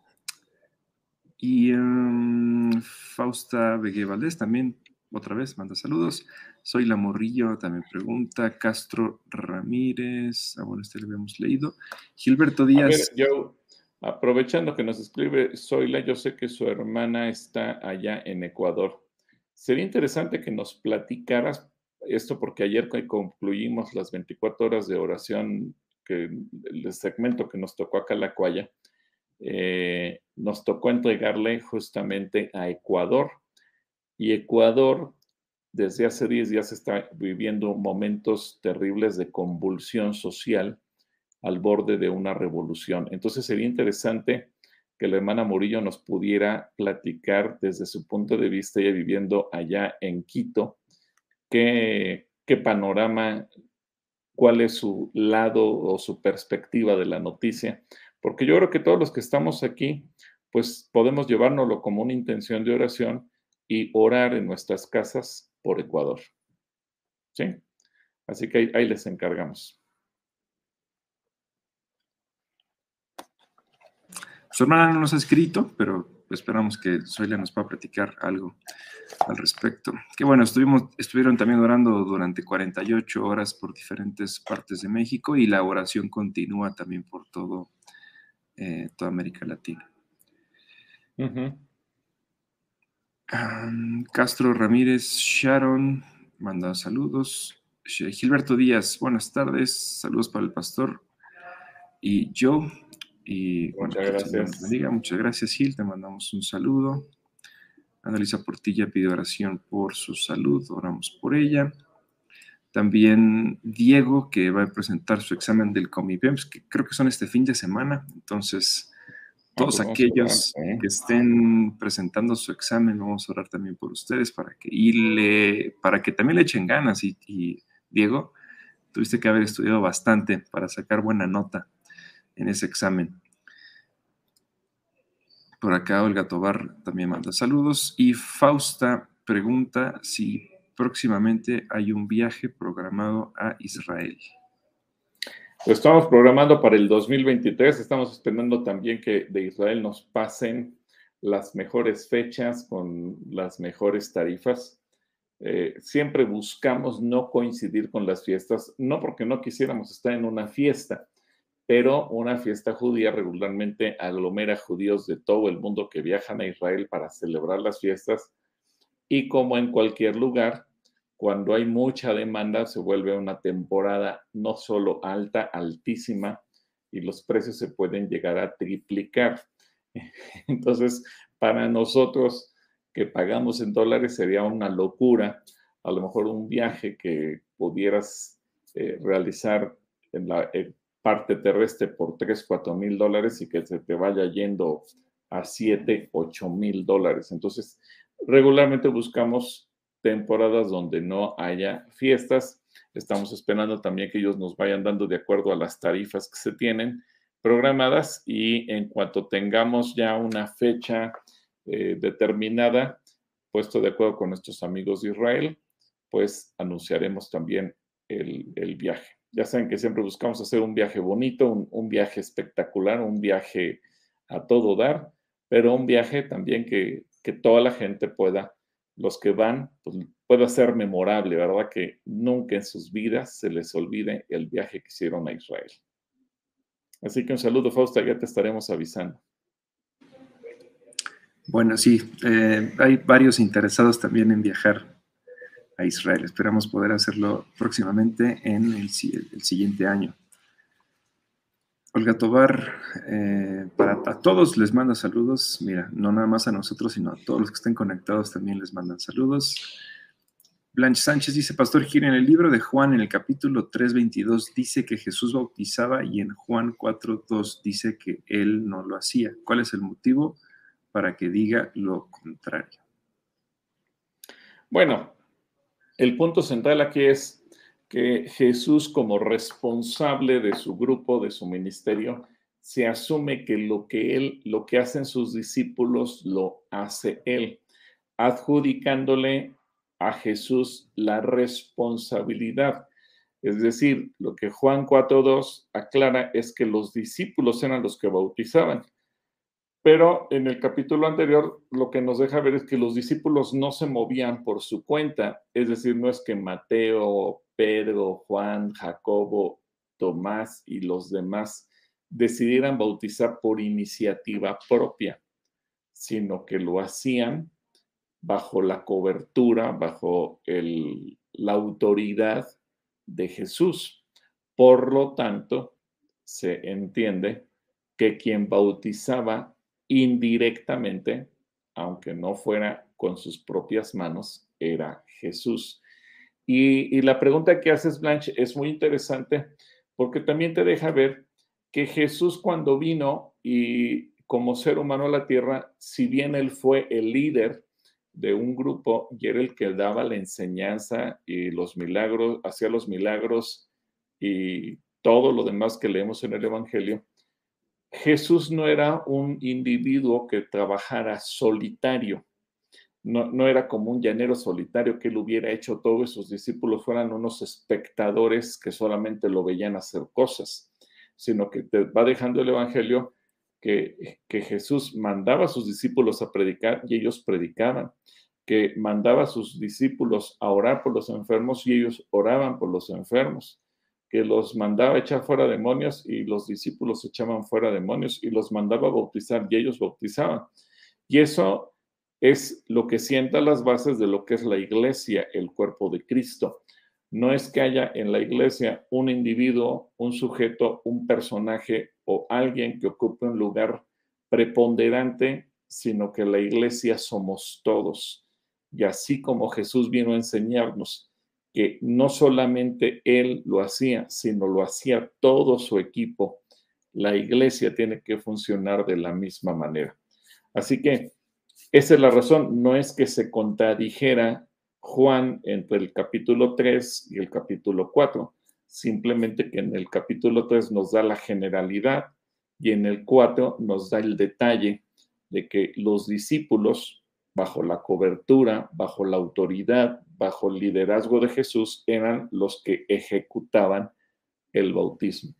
Y um, Fausta Vegue Valdés también, otra vez, manda saludos. Soy la Morrillo, también pregunta. Castro Ramírez, ah, bueno, este lo habíamos leído. Gilberto Díaz. yo, aprovechando que nos escribe Zoila, yo sé que su hermana está allá en Ecuador. Sería interesante que nos platicaras esto, porque ayer concluimos las 24 horas de oración, que el segmento que nos tocó acá en la Cuaya eh, nos tocó entregarle justamente a Ecuador. Y Ecuador, desde hace 10 días, está viviendo momentos terribles de convulsión social al borde de una revolución. Entonces sería interesante que la hermana Murillo nos pudiera platicar desde su punto de vista, ella viviendo allá en Quito, qué, qué panorama, cuál es su lado o su perspectiva de la noticia, porque yo creo que todos los que estamos aquí, pues podemos llevárnoslo como una intención de oración y orar en nuestras casas por Ecuador. ¿Sí? Así que ahí, les encargamos. Su hermana no nos ha escrito, pero esperamos que Zoila nos pueda platicar algo al respecto. Que bueno, estuvimos, estuvieron también orando durante 48 horas por diferentes partes de México y la oración continúa también por todo eh, toda América Latina. Castro Ramírez Sharon manda saludos. Gilberto Díaz, buenas tardes. Saludos para el pastor y yo. Y muchas gracias. Muchas gracias, Gil. Te mandamos un saludo. Analisa Portilla pide oración por su salud. Oramos por ella. También Diego, que va a presentar su examen del Comipems, que creo que son este fin de semana. Entonces, todos pues aquellos ¿eh? que estén presentando su examen, vamos a orar también por ustedes para que, y para que también le echen ganas. Y, y Diego, tuviste que haber estudiado bastante para sacar buena nota en ese examen. Por acá Olga Tobar también manda saludos. Y Fausta pregunta si próximamente hay un viaje programado a Israel. Pues estamos programando para el 2023, estamos esperando también que de Israel nos pasen las mejores fechas con las mejores tarifas. Eh, siempre buscamos no coincidir con las fiestas, no porque no quisiéramos estar en una fiesta, pero una fiesta judía regularmente aglomera judíos de todo el mundo que viajan a Israel para celebrar las fiestas y como en cualquier lugar, cuando hay mucha demanda se vuelve una temporada no solo alta, altísima, y los precios se pueden llegar a triplicar. Entonces, para nosotros que pagamos en dólares sería una locura a lo mejor un viaje que pudieras eh, realizar en la parte terrestre por 3, 4 mil dólares y que se te vaya yendo a 7, 8 mil dólares. Entonces, regularmente buscamos temporadas donde no haya fiestas. Estamos esperando también que ellos nos vayan dando de acuerdo a las tarifas que se tienen programadas y en cuanto tengamos ya una fecha eh, determinada, puesto de acuerdo con nuestros amigos de Israel, pues anunciaremos también el, viaje. Ya saben que siempre buscamos hacer un viaje bonito, un, viaje espectacular, un viaje a todo dar, pero un viaje también que, que toda la gente pueda, los que van, pues pueda ser memorable, ¿verdad? Que nunca en sus vidas se les olvide el viaje que hicieron a Israel. Así que un saludo, Fausta, ya te estaremos avisando. Bueno, sí, eh, hay varios interesados también en viajar a Israel. Esperamos poder hacerlo próximamente en el, siguiente año. Olga Tobar, eh, para a todos les manda saludos. Mira, no nada más a nosotros, sino a todos los que estén conectados también les mandan saludos. Blanche Sánchez dice, Pastor Gil, en el libro de Juan, en el capítulo 3.22, dice que Jesús bautizaba y en Juan 4.2 dice que él no lo hacía. ¿Cuál es el motivo para que diga lo contrario? Bueno, el punto central aquí es que Jesús como responsable de su grupo, de su ministerio, se asume que lo que él, lo que hacen sus discípulos, lo hace él, adjudicándole a Jesús la responsabilidad. Es decir, lo que Juan 4.2 aclara es que los discípulos eran los que bautizaban. Pero en el capítulo anterior lo que nos deja ver es que los discípulos no se movían por su cuenta. Es decir, no es que Mateo, Pedro, Juan, Jacobo, Tomás y los demás decidieran bautizar por iniciativa propia, sino que lo hacían bajo la cobertura, bajo la autoridad de Jesús. Por lo tanto, se entiende que quien bautizaba indirectamente, aunque no fuera con sus propias manos, era Jesús. Y, la pregunta que haces, Blanche, es muy interesante porque también te deja ver que Jesús cuando vino y como ser humano a la tierra, si bien él fue el líder de un grupo y era el que daba la enseñanza y los milagros, hacía los milagros y todo lo demás que leemos en el Evangelio, Jesús no era un individuo que trabajara solitario, no, no, era como un llanero solitario que él hubiera hecho todo y sus discípulos fueran unos espectadores que solamente lo veían hacer cosas, sino que te va dejando el Evangelio que, Jesús mandaba a sus discípulos a predicar y ellos predicaban, que mandaba a sus discípulos a orar por los enfermos y ellos oraban por los enfermos, que los mandaba echar fuera demonios y los discípulos echaban fuera demonios y los mandaba a bautizar y ellos bautizaban. Y eso es lo que sienta las bases de lo que es la iglesia, el cuerpo de Cristo. No es que haya en la iglesia un individuo, un sujeto, un personaje o alguien que ocupe un lugar preponderante, sino que la iglesia somos todos. Y así como Jesús vino a enseñarnos que no solamente Él lo hacía, sino lo hacía todo su equipo, la iglesia tiene que funcionar de la misma manera. Así que esa es la razón, no es que se contradijera Juan entre el capítulo 3 y el capítulo 4, simplemente que en el capítulo 3 nos da la generalidad y en el 4 nos da el detalle de que los discípulos, bajo la cobertura, bajo la autoridad, bajo el liderazgo de Jesús, eran los que ejecutaban el bautismo.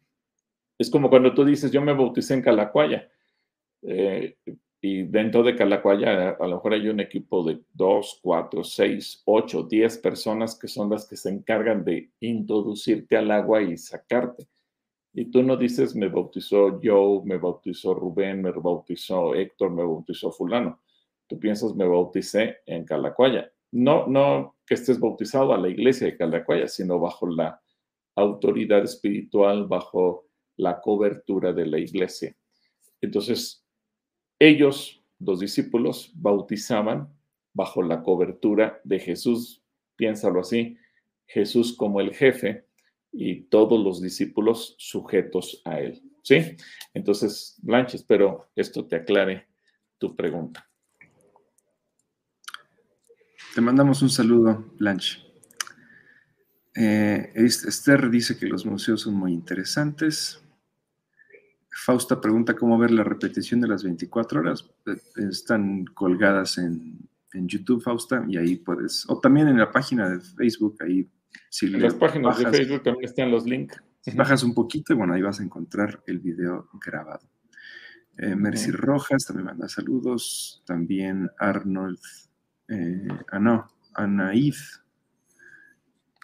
Es como cuando tú dices, yo me bauticé en Calacuaya. Eh, y dentro de Calacuaya a lo mejor hay un equipo de dos, cuatro, seis, ocho, diez personas que son las que se encargan de introducirte al agua y sacarte. Y tú no dices, me bautizó Joe, me bautizó Rubén, me bautizó Héctor, me bautizó fulano. Tú piensas, me bauticé en Calacuaya. No, no que estés bautizado a la iglesia de Calacuaya, sino bajo la autoridad espiritual, bajo la cobertura de la iglesia. Entonces, ellos, los discípulos, bautizaban bajo la cobertura de Jesús, piénsalo así, Jesús como el jefe y todos los discípulos sujetos a él. ¿Sí? Entonces, Blanche, espero esto te aclare tu pregunta. Te mandamos un saludo, Blanche. Eh, Esther dice que los museos son muy interesantes. Fausta pregunta cómo ver la repetición de las 24 horas. Eh, están colgadas en, YouTube, Fausta, y ahí puedes, o también en la página de Facebook, ahí. Si en las páginas de Facebook también están los links. Bajas un poquito y bueno, ahí vas a encontrar el video grabado. Eh, Mercy Rojas también manda saludos. También Arnold, eh, ah no, Anaid.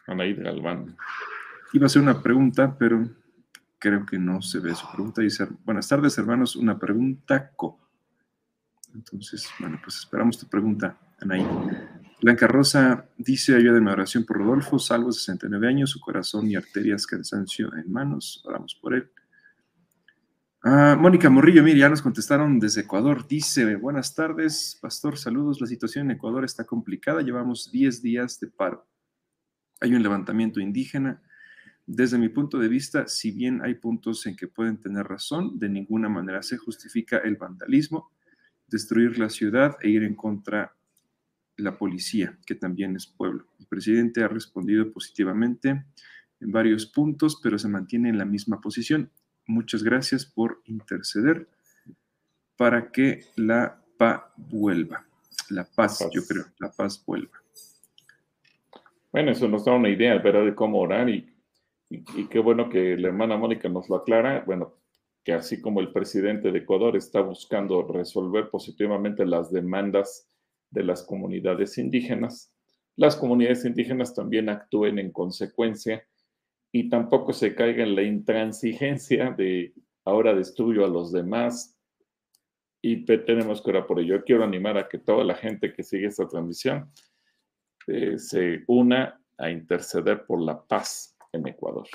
Anaid Galván. Iba a hacer una pregunta, pero creo que no se ve su pregunta. Dice, buenas tardes, hermanos, una pregunta co. Entonces, bueno, pues esperamos tu pregunta, Anaí. Blanca Rosa dice, ayúdame a oración por Rodolfo, salvo 69 años, su corazón y arterias cansancio en manos, oramos por él. Ah, Mónica Morrillo, mire, ya nos contestaron desde Ecuador. Dice, buenas tardes, pastor, saludos. La situación en Ecuador está complicada, llevamos 10 días de paro. Hay un levantamiento indígena, desde mi punto de vista, si bien hay puntos en que pueden tener razón, de ninguna manera se justifica el vandalismo, destruir la ciudad e ir en contra la policía, que también es pueblo. El presidente ha respondido positivamente en varios puntos, pero se mantiene en la misma posición. Muchas gracias por interceder para que la paz vuelva. La paz, yo creo, la paz vuelva. Bueno, eso nos da una idea, ¿verdad?, de cómo orar y y, qué bueno que la hermana Mónica nos lo aclara, bueno, que así como el presidente de Ecuador está buscando resolver positivamente las demandas de las comunidades indígenas, las comunidades indígenas también actúen en consecuencia y tampoco se caiga en la intransigencia de ahora destruyo a los demás y tenemos que orar por ello. Quiero animar a que toda la gente que sigue esta transmisión eh, se una a interceder por la paz en Ecuador.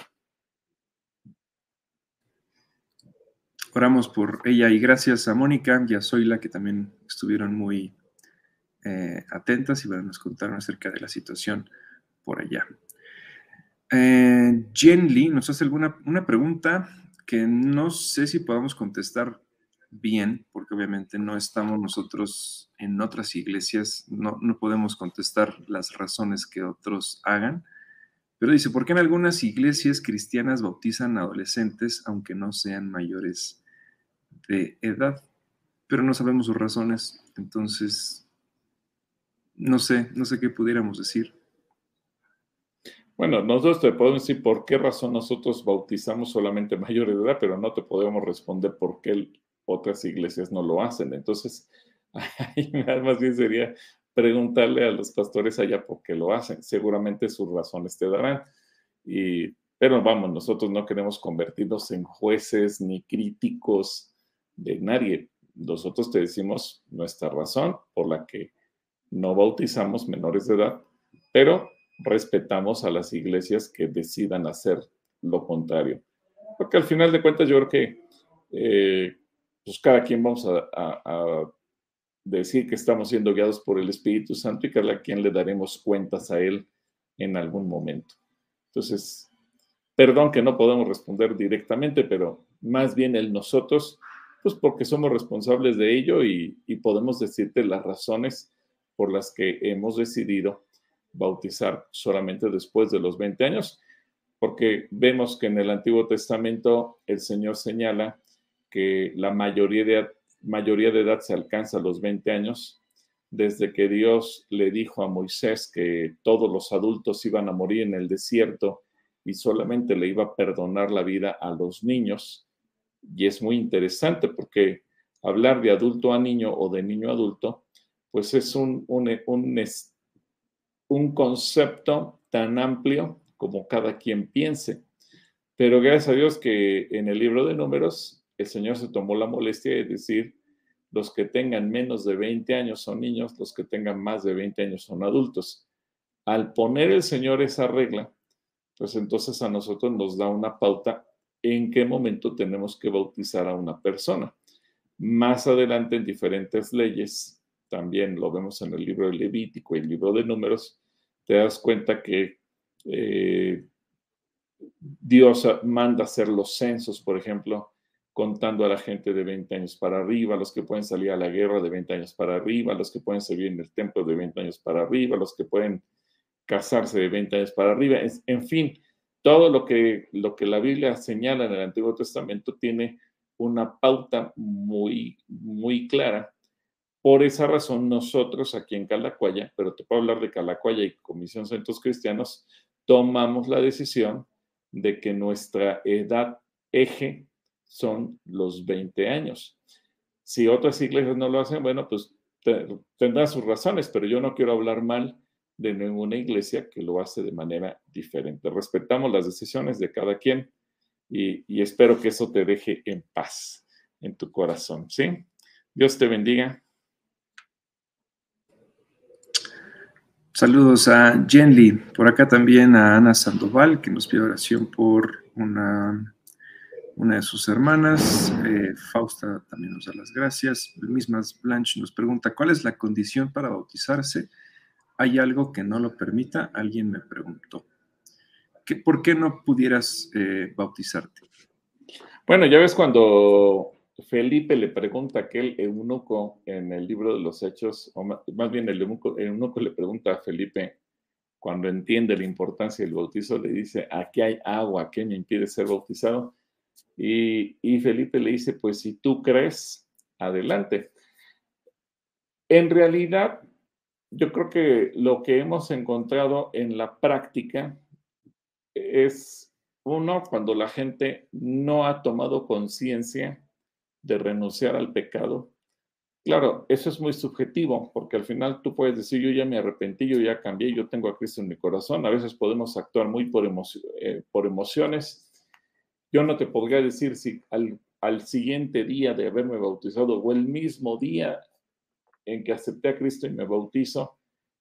Oramos por ella y gracias a Mónica y a Zoila que también estuvieron muy eh, atentas y nos contaron acerca de la situación por allá. Eh, Jen Lee nos hace alguna una pregunta que no sé si podamos contestar bien, porque obviamente no estamos nosotros en otras iglesias, no, no podemos contestar las razones que otros hagan. Pero dice, ¿por qué en algunas iglesias cristianas bautizan adolescentes aunque no sean mayores de edad? Pero no sabemos sus razones, entonces no sé, no sé qué pudiéramos decir. Bueno, nosotros te podemos decir por qué razón nosotros bautizamos solamente mayores de edad, pero no te podemos responder por qué otras iglesias no lo hacen. Entonces, ahí más bien sería preguntarle a los pastores allá por qué lo hacen. Seguramente sus razones te darán. Y, pero vamos, nosotros no queremos convertirnos en jueces ni críticos de nadie. Nosotros te decimos nuestra razón por la que no bautizamos menores de edad, pero respetamos a las iglesias que decidan hacer lo contrario. Porque al final de cuentas yo creo que eh, pues cada quien vamos a decir que estamos siendo guiados por el Espíritu Santo y que a quien le daremos cuentas a Él en algún momento. Entonces, perdón que no podemos responder directamente, pero más bien el nosotros, pues porque somos responsables de ello y, y podemos decirte las razones por las que hemos decidido bautizar solamente después de los 20 años, porque vemos que en el Antiguo Testamento el Señor señala que la mayoría de mayoría de edad se alcanza a los 20 años, desde que Dios le dijo a Moisés que todos los adultos iban a morir en el desierto y solamente le iba a perdonar la vida a los niños. Y es muy interesante porque hablar de adulto a niño o de niño a adulto, pues es un, un, un, un concepto tan amplio como cada quien piense. Pero gracias a Dios que en el libro de números el Señor se tomó la molestia de decir, los que tengan menos de 20 años son niños, los que tengan más de 20 años son adultos. Al poner el Señor esa regla, pues entonces a nosotros nos da una pauta en qué momento tenemos que bautizar a una persona. Más adelante en diferentes leyes, también lo vemos en el libro de Levítico y el libro de Números, te das cuenta que eh, Dios manda hacer los censos, por ejemplo, contando a la gente de 20 años para arriba, los que pueden salir a la guerra de 20 años para arriba, los que pueden servir en el templo de 20 años para arriba, los que pueden casarse de 20 años para arriba, en fin, todo lo que, lo que la Biblia señala en el Antiguo Testamento tiene una pauta muy, muy clara. Por esa razón, nosotros aquí en Calacuaya, pero te puedo hablar de Calacuaya y Comisión Centros Cristianos, tomamos la decisión de que nuestra edad eje son los 20 años. Si otras iglesias no lo hacen, bueno, pues tendrán sus razones, pero yo no quiero hablar mal de ninguna iglesia que lo hace de manera diferente. Respetamos las decisiones de cada quien y, y espero que eso te deje en paz en tu corazón, ¿sí? Dios te bendiga. Saludos a Jenly, por acá también a Ana Sandoval, que nos pide oración por una una de sus hermanas. Eh, Fausta también nos da las gracias. Mismas Blanche nos pregunta, ¿cuál es la condición para bautizarse? ¿Hay algo que no lo permita? Alguien me preguntó. ¿Qué, ¿Por qué no pudieras eh, bautizarte? Bueno, ya ves cuando Felipe le pregunta a aquel eunuco en el libro de los Hechos, o más bien el eunuco, el eunuco le pregunta a Felipe, cuando entiende la importancia del bautizo, le dice, aquí hay agua, ¿qué me impide ser bautizado? Y, Felipe le dice, pues si tú crees, adelante. En realidad, yo creo que lo que hemos encontrado en la práctica es, uno, cuando la gente no ha tomado conciencia de renunciar al pecado. Claro, eso es muy subjetivo, porque al final tú puedes decir, yo ya me arrepentí, yo ya cambié, yo tengo a Cristo en mi corazón. A veces podemos actuar muy por, eh, por emociones yo no te podría decir si al, al siguiente día de haberme bautizado o el mismo día en que acepté a Cristo y me bautizo,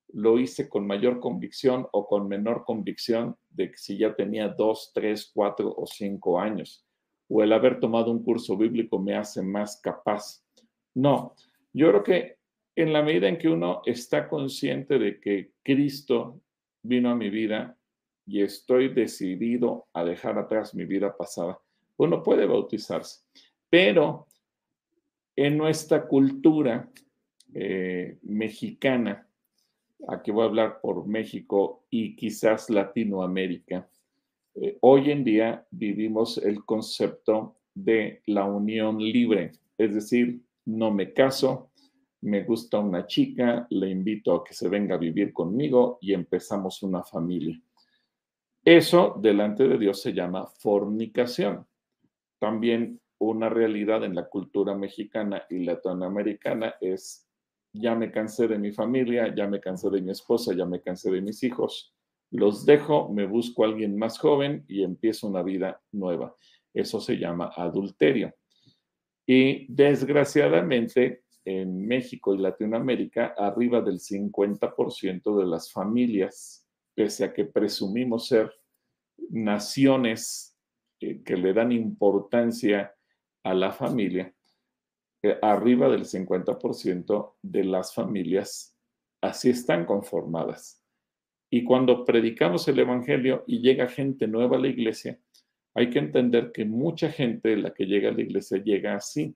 lo hice con mayor convicción o con menor convicción de que si ya tenía dos, tres, cuatro o cinco años, o el haber tomado un curso bíblico me hace más capaz. No, yo creo que en la medida en que uno está consciente de que Cristo vino a mi vida y estoy decidido a dejar atrás mi vida pasada, uno puede bautizarse. Pero en nuestra cultura eh, mexicana, aquí voy a hablar por México y quizás Latinoamérica, eh, hoy en día vivimos el concepto de la unión libre, es decir, no me caso, me gusta una chica, le invito a que se venga a vivir conmigo y empezamos una familia. Eso delante de Dios se llama fornicación. También una realidad en la cultura mexicana y latinoamericana es, ya me cansé de mi familia, ya me cansé de mi esposa, ya me cansé de mis hijos, los dejo, me busco a alguien más joven y empiezo una vida nueva. Eso se llama adulterio. Y desgraciadamente en México y Latinoamérica, arriba del 50% de las familias pese a que presumimos ser naciones eh, que le dan importancia a la familia, eh, arriba del 50% de las familias así están conformadas. Y cuando predicamos el Evangelio y llega gente nueva a la iglesia, hay que entender que mucha gente la que llega a la iglesia llega así.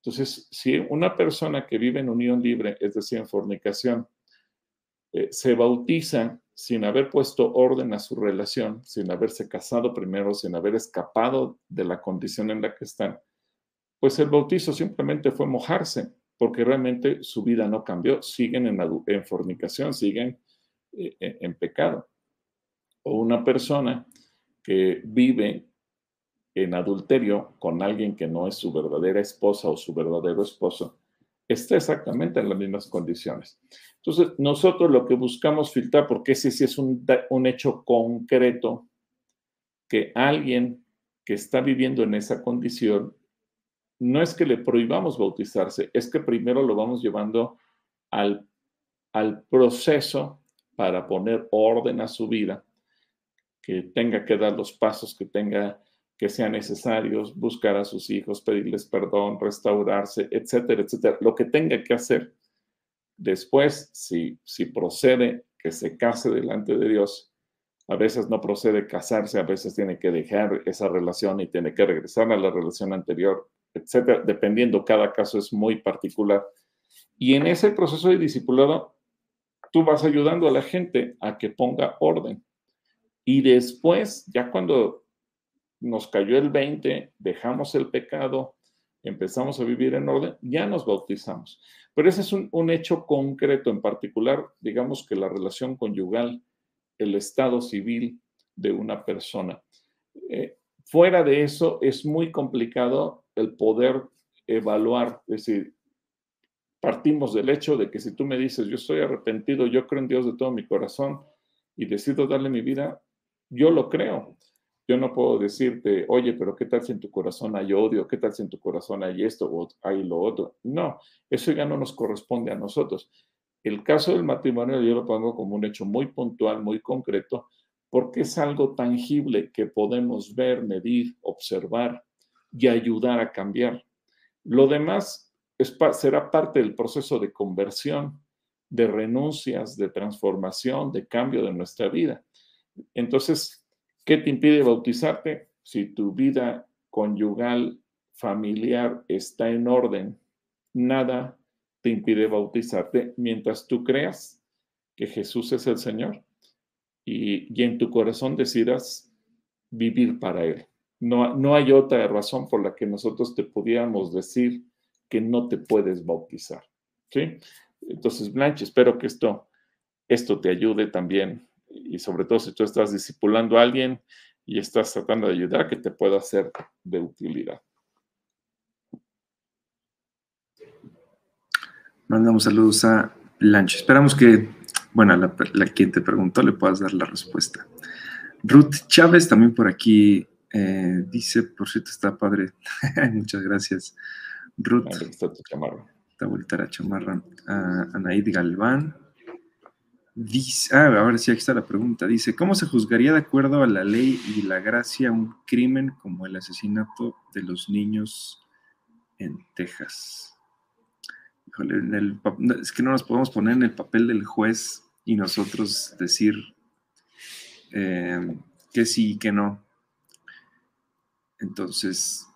Entonces, si una persona que vive en unión libre, es decir, en fornicación, eh, se bautiza sin haber puesto orden a su relación, sin haberse casado primero, sin haber escapado de la condición en la que están, pues el bautizo simplemente fue mojarse, porque realmente su vida no cambió, siguen en, fornicación, siguen en pecado. O una persona que vive en adulterio con alguien que no es su verdadera esposa o su verdadero esposo, está exactamente en las mismas condiciones. Entonces, nosotros lo que buscamos filtrar, porque ese sí es un, hecho concreto, que alguien que está viviendo en esa condición, no es que le prohibamos bautizarse, es que primero lo vamos llevando al, al proceso para poner orden a su vida, que tenga que dar los pasos que tenga que sean necesarios, buscar a sus hijos, pedirles perdón, restaurarse, etcétera, etcétera, lo que tenga que hacer. Después, si, si procede que se case delante de Dios, a veces no procede casarse, a veces tiene que dejar esa relación y tiene que regresar a la relación anterior, etcétera, dependiendo, cada caso es muy particular. Y en ese proceso de discipulado, tú vas ayudando a la gente a que ponga orden. Y después, ya cuando nos cayó el 20, dejamos el pecado, empezamos a vivir en orden, ya nos bautizamos. Pero ese es un, hecho concreto en particular, digamos que la relación conyugal, el estado civil de una persona. Eh, fuera de eso, es muy complicado el poder evaluar, es decir, partimos del hecho de que si tú me dices, yo estoy arrepentido, yo creo en Dios de todo mi corazón y decido darle mi vida, yo lo creo. Yo no puedo decirte, oye, pero ¿qué tal si en tu corazón hay odio? ¿Qué tal si en tu corazón hay esto o hay lo otro? No, eso ya no nos corresponde a nosotros. El caso del matrimonio yo lo pongo como un hecho muy puntual, muy concreto, porque es algo tangible que podemos ver, medir, observar y ayudar a cambiar. Lo demás será parte del proceso de conversión, de renuncias, de transformación, de cambio de nuestra vida. Entonces, ¿Qué te impide bautizarte? Si tu vida conyugal, familiar está en orden, nada te impide bautizarte mientras tú creas que Jesús es el Señor y, en tu corazón decidas vivir para Él. No, no hay otra razón por la que nosotros te pudiéramos decir que no te puedes bautizar. ¿sí? Entonces, Blanche, espero que esto, esto te ayude también y sobre todo si tú estás discipulando a alguien y estás tratando de ayudar, que te pueda ser de utilidad. Mandamos saludos a Lancho. Esperamos que, bueno, la, la, quien te preguntó le puedas dar la respuesta. Ruth Chávez también por aquí eh, dice, por cierto, está padre. Muchas gracias. Ruth. Está tu chamarra. Está vuelta la chamarra. Anaid Galván. Dice, ah, ahora sí, aquí está la pregunta. Dice, ¿cómo se juzgaría de acuerdo a la ley y la gracia un crimen como el asesinato de los niños en Texas? Híjole, es que no nos podemos poner en el papel del juez y nosotros decir eh, que sí y que no. Entonces,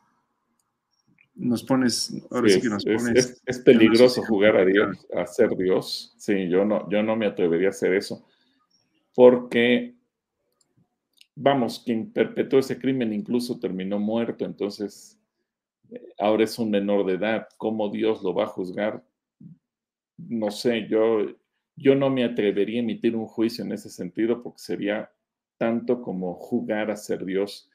nos pones, ahora sí, que nos pones. Es, peligroso jugar a Dios, a ser Dios. Sí, yo no, yo no me atrevería a hacer eso. Porque, vamos, quien perpetró ese crimen incluso terminó muerto, entonces eh, ahora es un menor de edad. ¿Cómo Dios lo va a juzgar? No sé, yo, yo no me atrevería a emitir un juicio en ese sentido porque sería tanto como jugar a ser Dios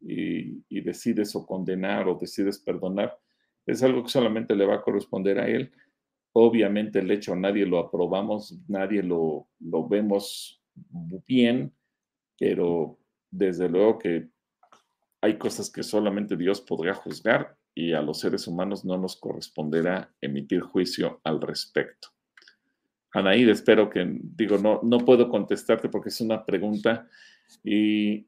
y, decides o condenar o decides perdonar, es algo que solamente le va a corresponder a él. Obviamente el hecho nadie lo aprobamos, nadie lo, lo vemos bien, pero desde luego que hay cosas que solamente Dios podrá juzgar y a los seres humanos no nos corresponderá emitir juicio al respecto. Anaíd, espero que, digo, no, no puedo contestarte porque es una pregunta y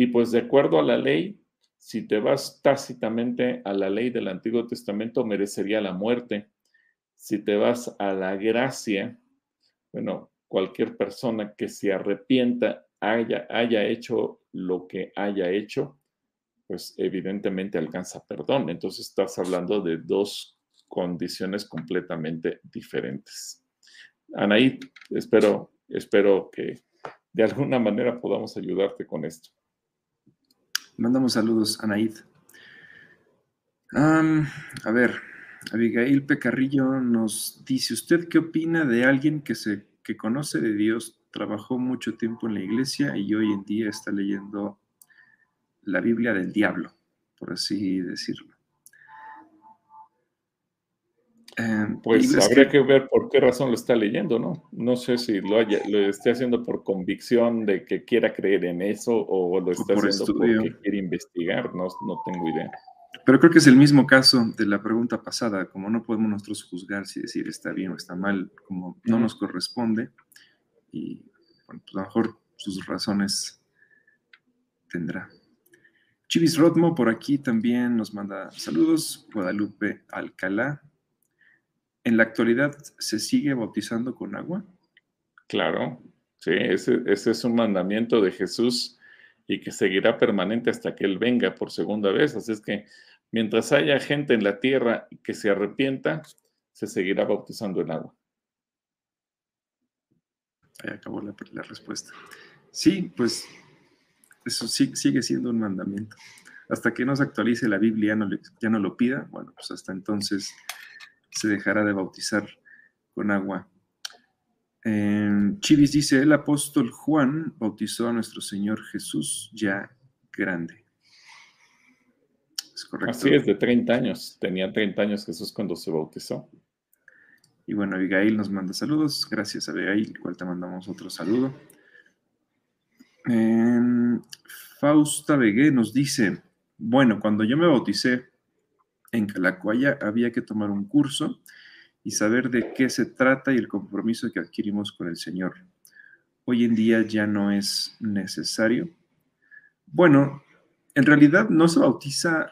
y pues de acuerdo a la ley, si te vas tácitamente a la ley del Antiguo Testamento, merecería la muerte. Si te vas a la gracia, bueno, cualquier persona que se arrepienta, haya, haya hecho lo que haya hecho, pues evidentemente alcanza perdón. Entonces estás hablando de dos condiciones completamente diferentes. Anaí, espero, espero que de alguna manera podamos ayudarte con esto. Mandamos saludos, Anaid. a ver, Abigail Pecarrillo nos dice, ¿usted qué opina de alguien que, se, que conoce de Dios, trabajó mucho tiempo en la iglesia y hoy en día está leyendo la Biblia del diablo, por así decirlo? Em, pues habría que... ver por qué razón lo está leyendo, ¿no? No sé si lo, haya, lo esté haciendo por convicción de que quiera creer en eso o lo está haciendo porque quiere investigar, no, no tengo idea. Pero creo que es el mismo caso de la pregunta pasada, como no podemos nosotros juzgar si decir está bien o está mal, como no nos corresponde, y bueno, pues a lo mejor sus razones tendrá. Chivis Rodmo por aquí también nos manda saludos. Guadalupe Alcalá ¿En la actualidad se sigue bautizando con agua? Claro, sí, ese, ese es un mandamiento de Jesús y que seguirá permanente hasta que Él venga por segunda vez. Así es que mientras haya gente en la tierra que se arrepienta, se seguirá bautizando en agua. Ahí acabó la, respuesta. Sí, pues eso sigue siendo un mandamiento. Hasta que no se actualice la Biblia, ya no lo pida, bueno, pues hasta entonces se dejará de bautizar con agua. Chivis dice, el apóstol Juan bautizó a nuestro Señor Jesús ya grande. Es correcto. Así es, de 30 años. Tenía 30 años Jesús cuando se bautizó. Y bueno, Abigail nos manda saludos. Gracias, Abigail, cual te mandamos otro saludo. Fausta Vegué nos dice, bueno, cuando yo me bauticé en Calacuaya había que tomar un curso y saber de qué se trata y el compromiso que adquirimos con el Señor. Hoy en día ya no es necesario. Bueno, en realidad no se bautiza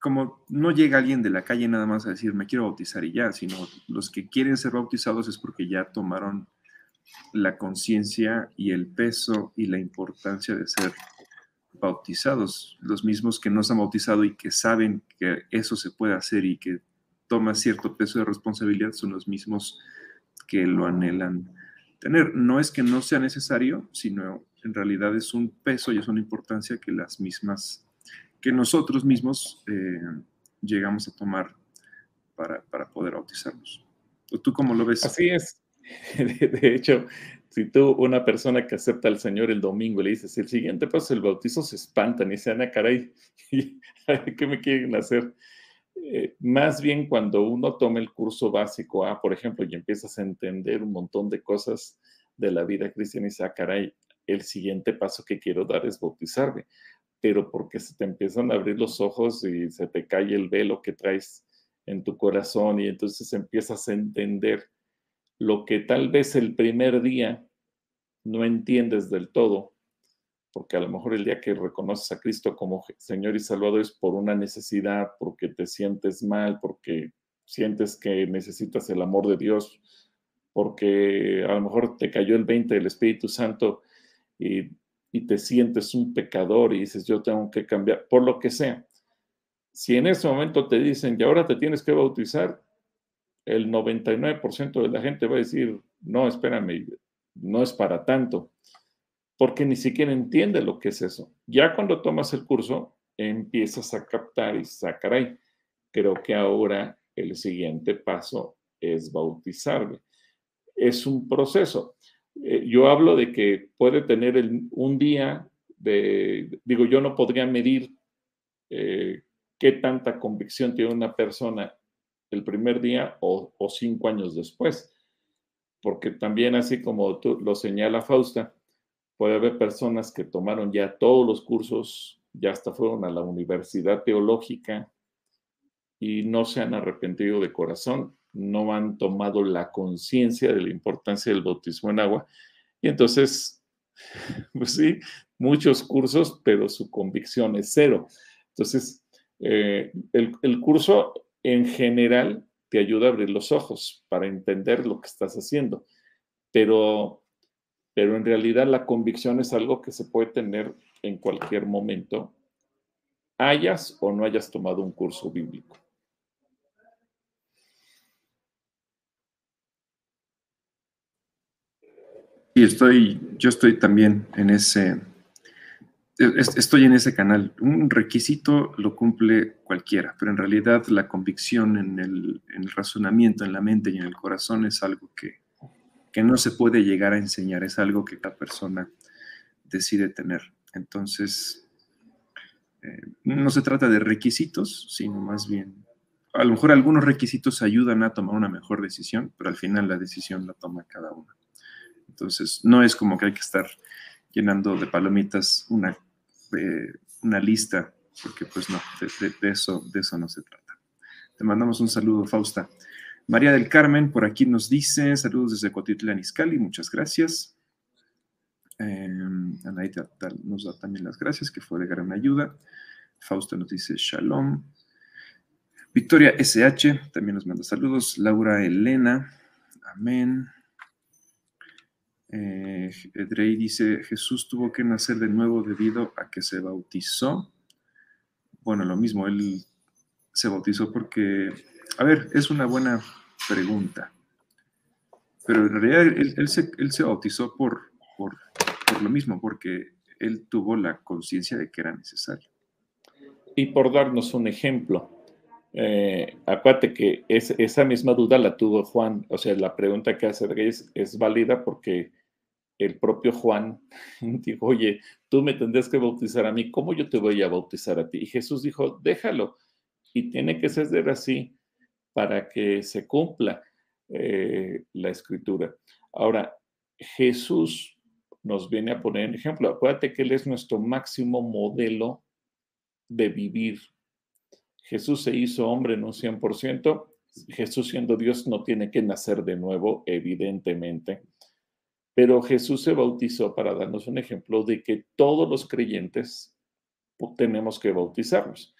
como no llega alguien de la calle nada más a decir me quiero bautizar y ya, sino los que quieren ser bautizados es porque ya tomaron la conciencia y el peso y la importancia de ser bautizados. Los mismos que no se han bautizado y que saben que eso se puede hacer y que toma cierto peso de responsabilidad son los mismos que lo anhelan tener. No es que no sea necesario, sino en realidad es un peso y es una importancia que las mismas, que nosotros mismos eh, llegamos a tomar para, poder bautizarnos. ¿Tú cómo lo ves? Así es. De, hecho, si tú, una persona que acepta al Señor el domingo, le dices, el siguiente paso el bautizo, se espantan y se van a caray, ¿qué me quieren hacer? Eh, más bien cuando uno toma el curso básico A, por ejemplo, y empiezas a entender un montón de cosas de la vida cristiana y dices, ah, caray, el siguiente paso que quiero dar es bautizarme, pero porque se te empiezan a abrir los ojos y se te cae el velo que traes en tu corazón y entonces empiezas a entender lo que tal vez el primer día no entiendes del todo, porque a lo mejor el día que reconoces a Cristo como Señor y Salvador es por una necesidad, porque te sientes mal, porque sientes que necesitas el amor de Dios, porque a lo mejor te cayó el 20 del Espíritu Santo y, te sientes un pecador y dices, yo tengo que cambiar, por lo que sea. Si en ese momento te dicen, y ahora te tienes que bautizar, el 99% de la gente va a decir, no, espérame, no es para tanto porque ni siquiera entiende lo que es eso. Ya cuando tomas el curso, empiezas a captar y sacar ahí. Creo que ahora el siguiente paso es bautizarle. Es un proceso. Eh, yo hablo de que puede tener un día de, digo, yo no podría medir eh, qué tanta convicción tiene una persona el primer día o cinco años después, porque también así como tú, lo señala Fausta, Puede haber personas que tomaron ya todos los cursos, ya hasta fueron a la universidad teológica y no se han arrepentido de corazón, no han tomado la conciencia de la importancia del bautismo en agua. Y entonces, pues sí, muchos cursos, pero su convicción es cero. Entonces, eh, el, el curso en general te ayuda a abrir los ojos para entender lo que estás haciendo, pero pero en realidad la convicción es algo que se puede tener en cualquier momento, hayas o no hayas tomado un curso bíblico. Y estoy, yo estoy también en ese, estoy en ese canal. Un requisito lo cumple cualquiera, pero en realidad la convicción en el, en el razonamiento, en la mente y en el corazón es algo que, que no se puede llegar a enseñar, es algo que cada persona decide tener. Entonces, eh, no se trata de requisitos, sino más bien, a lo mejor algunos requisitos ayudan a tomar una mejor decisión, pero al final la decisión la toma cada uno. Entonces, no es como que hay que estar llenando de palomitas una, eh, una lista, porque pues no, de, eso, de eso no se trata. Te mandamos un saludo, Fausta. María del Carmen por aquí nos dice, saludos desde Cotitlán, Izcalli, muchas gracias. Eh, nos da también las gracias, que fue de gran ayuda. Fausto nos dice shalom. Victoria SH también nos manda saludos. Laura Elena, amén. Eh, Drey dice, Jesús tuvo que nacer de nuevo debido a que se bautizó. Bueno, lo mismo, él se bautizó porque, a ver, es una buena pregunta, pero en realidad él, se, bautizó por, por, lo mismo, porque él tuvo la conciencia de que era necesario. Y por darnos un ejemplo, eh, acuérdate que esa misma duda la tuvo Juan, o sea, la pregunta que hace Reyes es válida porque el propio Juan dijo, oye, tú me tendrás que bautizar a mí, ¿cómo yo te voy a bautizar a ti? Y Jesús dijo, déjalo. Y tiene que ser así para que se cumpla eh, la escritura. Ahora, Jesús nos viene a poner en ejemplo. Acuérdate que Él es nuestro máximo modelo de vivir. Jesús se hizo hombre en un 100%. Jesús siendo Dios no tiene que nacer de nuevo, evidentemente pero Jesús se bautizó para darnos un ejemplo de que todos los creyentes tenemos que bautizarnos.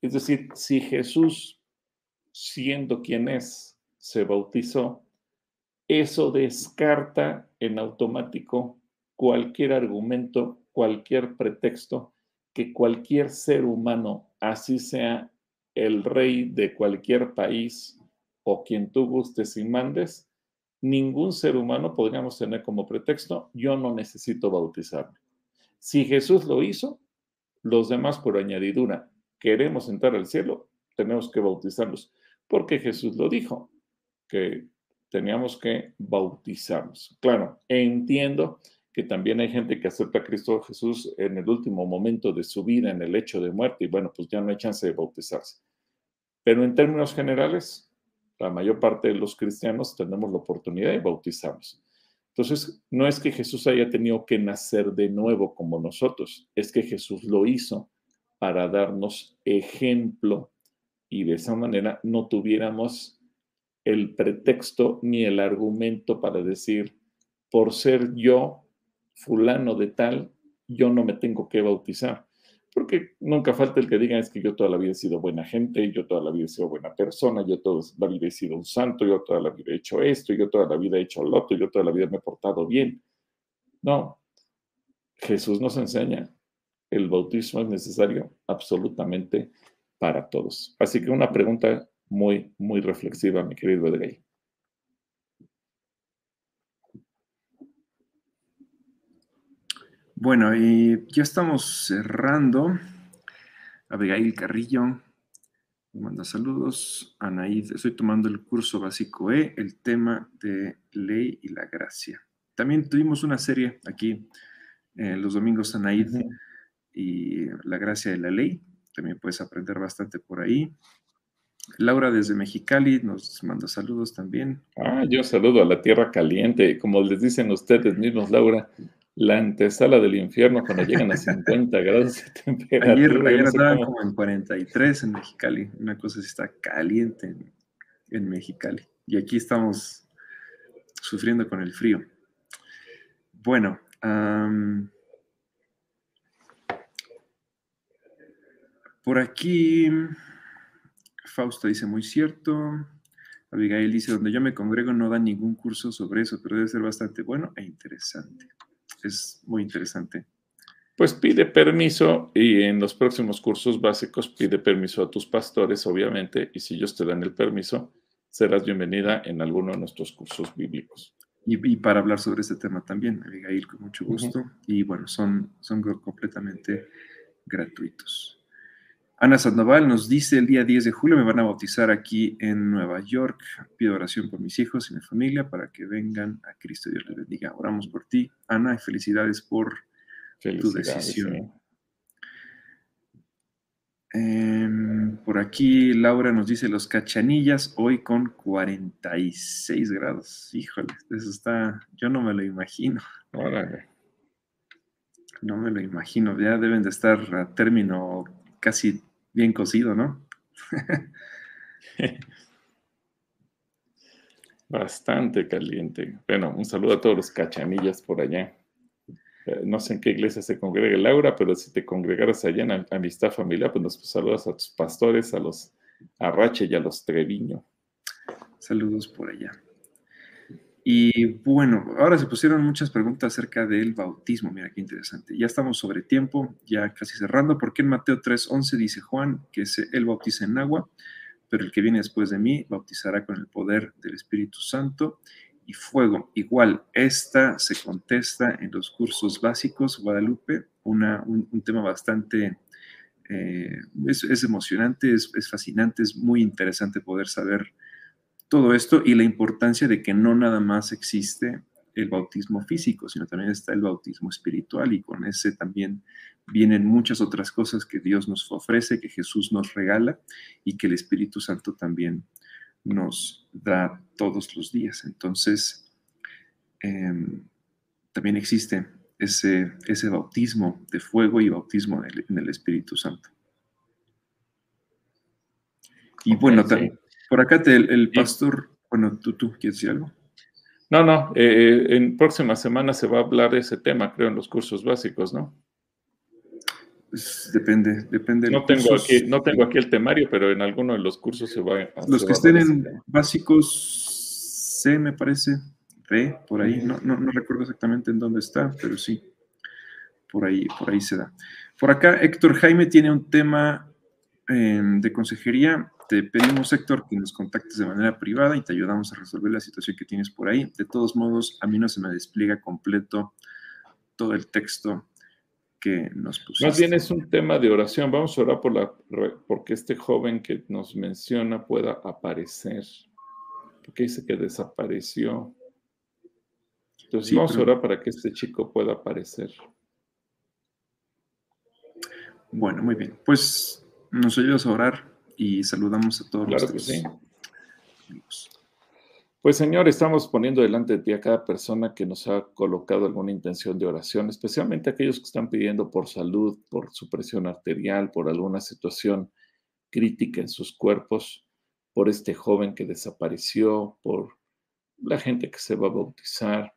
Es decir, si Jesús, siendo quien es, se bautizó, eso descarta en automático cualquier argumento, cualquier pretexto que cualquier ser humano, así sea el rey de cualquier país o quien tú gustes y mandes, ningún ser humano podríamos tener como pretexto, yo no necesito bautizarme. Si Jesús lo hizo, los demás por añadidura queremos entrar al cielo, tenemos que bautizarnos, porque Jesús lo dijo, que teníamos que bautizarnos. Claro, entiendo que también hay gente que acepta a Cristo Jesús en el último momento de su vida, en el hecho de muerte, y bueno, pues ya no hay chance de bautizarse. Pero en términos generales, la mayor parte de los cristianos tenemos la oportunidad de bautizarnos. Entonces, no es que Jesús haya tenido que nacer de nuevo como nosotros, es que Jesús lo hizo para darnos ejemplo y de esa manera no tuviéramos el pretexto ni el argumento para decir, por ser yo fulano de tal, yo no me tengo que bautizar porque nunca falta el que diga es que yo toda la vida he sido buena gente, yo toda la vida he sido buena persona, yo toda la vida he sido un santo, yo toda la vida he hecho esto, yo toda la vida he hecho lo otro, yo toda la vida me he portado bien. No, Jesús nos enseña, el bautismo es necesario absolutamente para todos. Así que una pregunta muy, muy reflexiva, mi querido Edgay. Bueno, y ya estamos cerrando. Abigail Carrillo me manda saludos. Anaid, estoy tomando el curso básico E, el tema de ley y la gracia. También tuvimos una serie aquí eh, los domingos, Anaid, y la gracia de la ley. También puedes aprender bastante por ahí. Laura desde Mexicali nos manda saludos también. Ah, yo saludo a la tierra caliente. Como les dicen ustedes mismos, Laura, la antesala del infierno cuando llegan a 50 grados de temperatura. Ayer, ayer estaban como... en 43 en Mexicali. Una cosa sí está caliente en, Mexicali. Y aquí estamos sufriendo con el frío. Bueno, por aquí Fausto dice muy cierto. Abigail dice, donde yo me congrego no da ningún curso sobre eso, pero debe ser bastante bueno e interesante es muy interesante. Pues pide permiso y en los próximos cursos básicos pide permiso a tus pastores, obviamente, y si ellos te dan el permiso, serás bienvenida en alguno de nuestros cursos bíblicos. Y, para hablar sobre este tema también, Abigail, con mucho gusto. Y bueno, son, son completamente gratuitos. Ana Sandoval nos dice, el día 10 de julio me van a bautizar aquí en Nueva York. Pido oración por mis hijos y mi familia para que vengan a Cristo. Dios les bendiga. Oramos por ti, Ana, y felicidades por tu decisión. Em, por aquí Laura nos dice los cachanillas hoy con 46 grados. Híjole, eso está, yo no me lo imagino. No me lo imagino, ya deben de estar a término casi bien cocido, ¿no? Bastante caliente. Bueno, un saludo a todos los cachanillas por allá. Eh, no sé en qué iglesia se congrega Laura, pero si te congregaras allá en Amistad Familiar, pues nos saludas a tus pastores, a los Arrache y a los Treviño. Saludos por allá. Y bueno, ahora se pusieron muchas preguntas acerca del bautismo. Mira qué interesante. Ya estamos sobre tiempo, ya casi cerrando, porque en Mateo 3:11 dice Juan que él bautiza en agua, pero el que viene después de mí bautizará con el poder del Espíritu Santo y fuego. Igual, esta se contesta en los cursos básicos Guadalupe, un, tema bastante, eh, es, emocionante, es fascinante, es muy interesante poder saber todo esto y la importancia de que no nada más existe el bautismo físico, sino también está el bautismo espiritual y con ese también vienen muchas otras cosas que Dios nos ofrece, que Jesús nos regala y que el Espíritu Santo también nos da todos los días. Entonces, em, también existe ese, ese bautismo de fuego y bautismo en el, Espíritu Santo. Y bueno, también por acá el, pastor, bueno, ¿tú, tú quieres decir algo? No, no, eh, eh, en próxima semana se va a hablar de ese tema, creo, en los cursos básicos, ¿no? Pues, depende, depende. No tengo, aquí, no tengo aquí el temario, pero en alguno de los cursos se va a... Los que estén en básicos C, me parece, B, por ahí, no, no, no, recuerdo exactamente en dónde está, pero sí, por ahí, por ahí se da. Por acá, Héctor Jaime tiene un tema em, de consejería te pedimos, Héctor, que nos contactes de manera privada y te ayudamos a resolver la situación que tienes por ahí. De todos modos, a mí no se me despliega completo todo el texto que nos pusiste. Más bien es un tema de oración. Vamos a orar por la, porque este joven que nos menciona pueda aparecer. Porque dice que desapareció. Entonces vamos a orar para que este chico pueda aparecer. Bueno, muy bien. Pues nos ayudas a orar y saludamos a todos claro los amigos. Pues Señor, estamos poniendo delante de ti a cada persona que nos ha colocado alguna intención de oración, especialmente aquellos que están pidiendo por salud, por su presión arterial, por alguna situación crítica en sus cuerpos, por este joven que desapareció, por la gente que se va a bautizar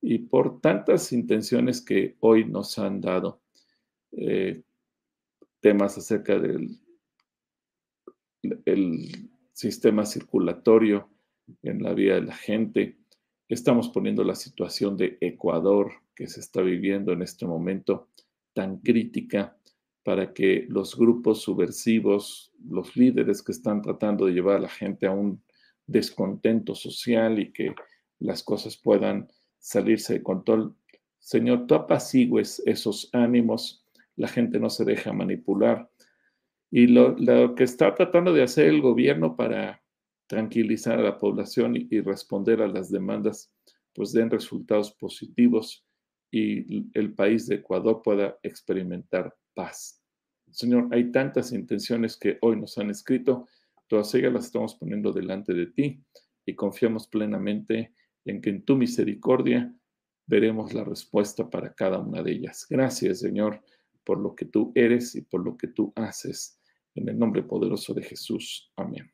y por tantas intenciones que hoy nos han dado. Eh, temas acerca del el sistema circulatorio en la vida de la gente. Estamos poniendo la situación de Ecuador que se está viviendo en este momento tan crítica para que los grupos subversivos, los líderes que están tratando de llevar a la gente a un descontento social y que las cosas puedan salirse de control. Señor, tú apacigues esos ánimos, la gente no se deja manipular y lo, que está tratando de hacer el gobierno para tranquilizar a la población y, responder a las demandas, pues den resultados positivos y el país de Ecuador pueda experimentar paz. Señor, hay tantas intenciones que hoy nos han escrito, todas ellas las estamos poniendo delante de ti y confiamos plenamente en que en tu misericordia veremos la respuesta para cada una de ellas. Gracias, Señor, por lo que tú eres y por lo que tú haces. En el nombre poderoso de Jesús. Amén.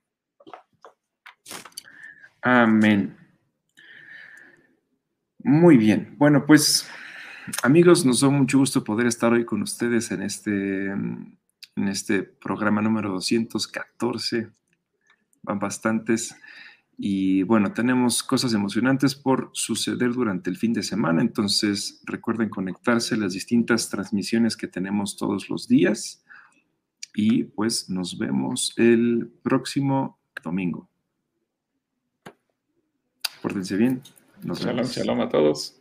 Amén. Muy bien. Bueno, pues amigos, nos da mucho gusto poder estar hoy con ustedes en este, en este programa número 214. Van bastantes. Y bueno, tenemos cosas emocionantes por suceder durante el fin de semana, entonces recuerden conectarse a las distintas transmisiones que tenemos todos los días y pues nos vemos el próximo domingo. Pórtense bien. Nos shalom, vemos. shalom a todos.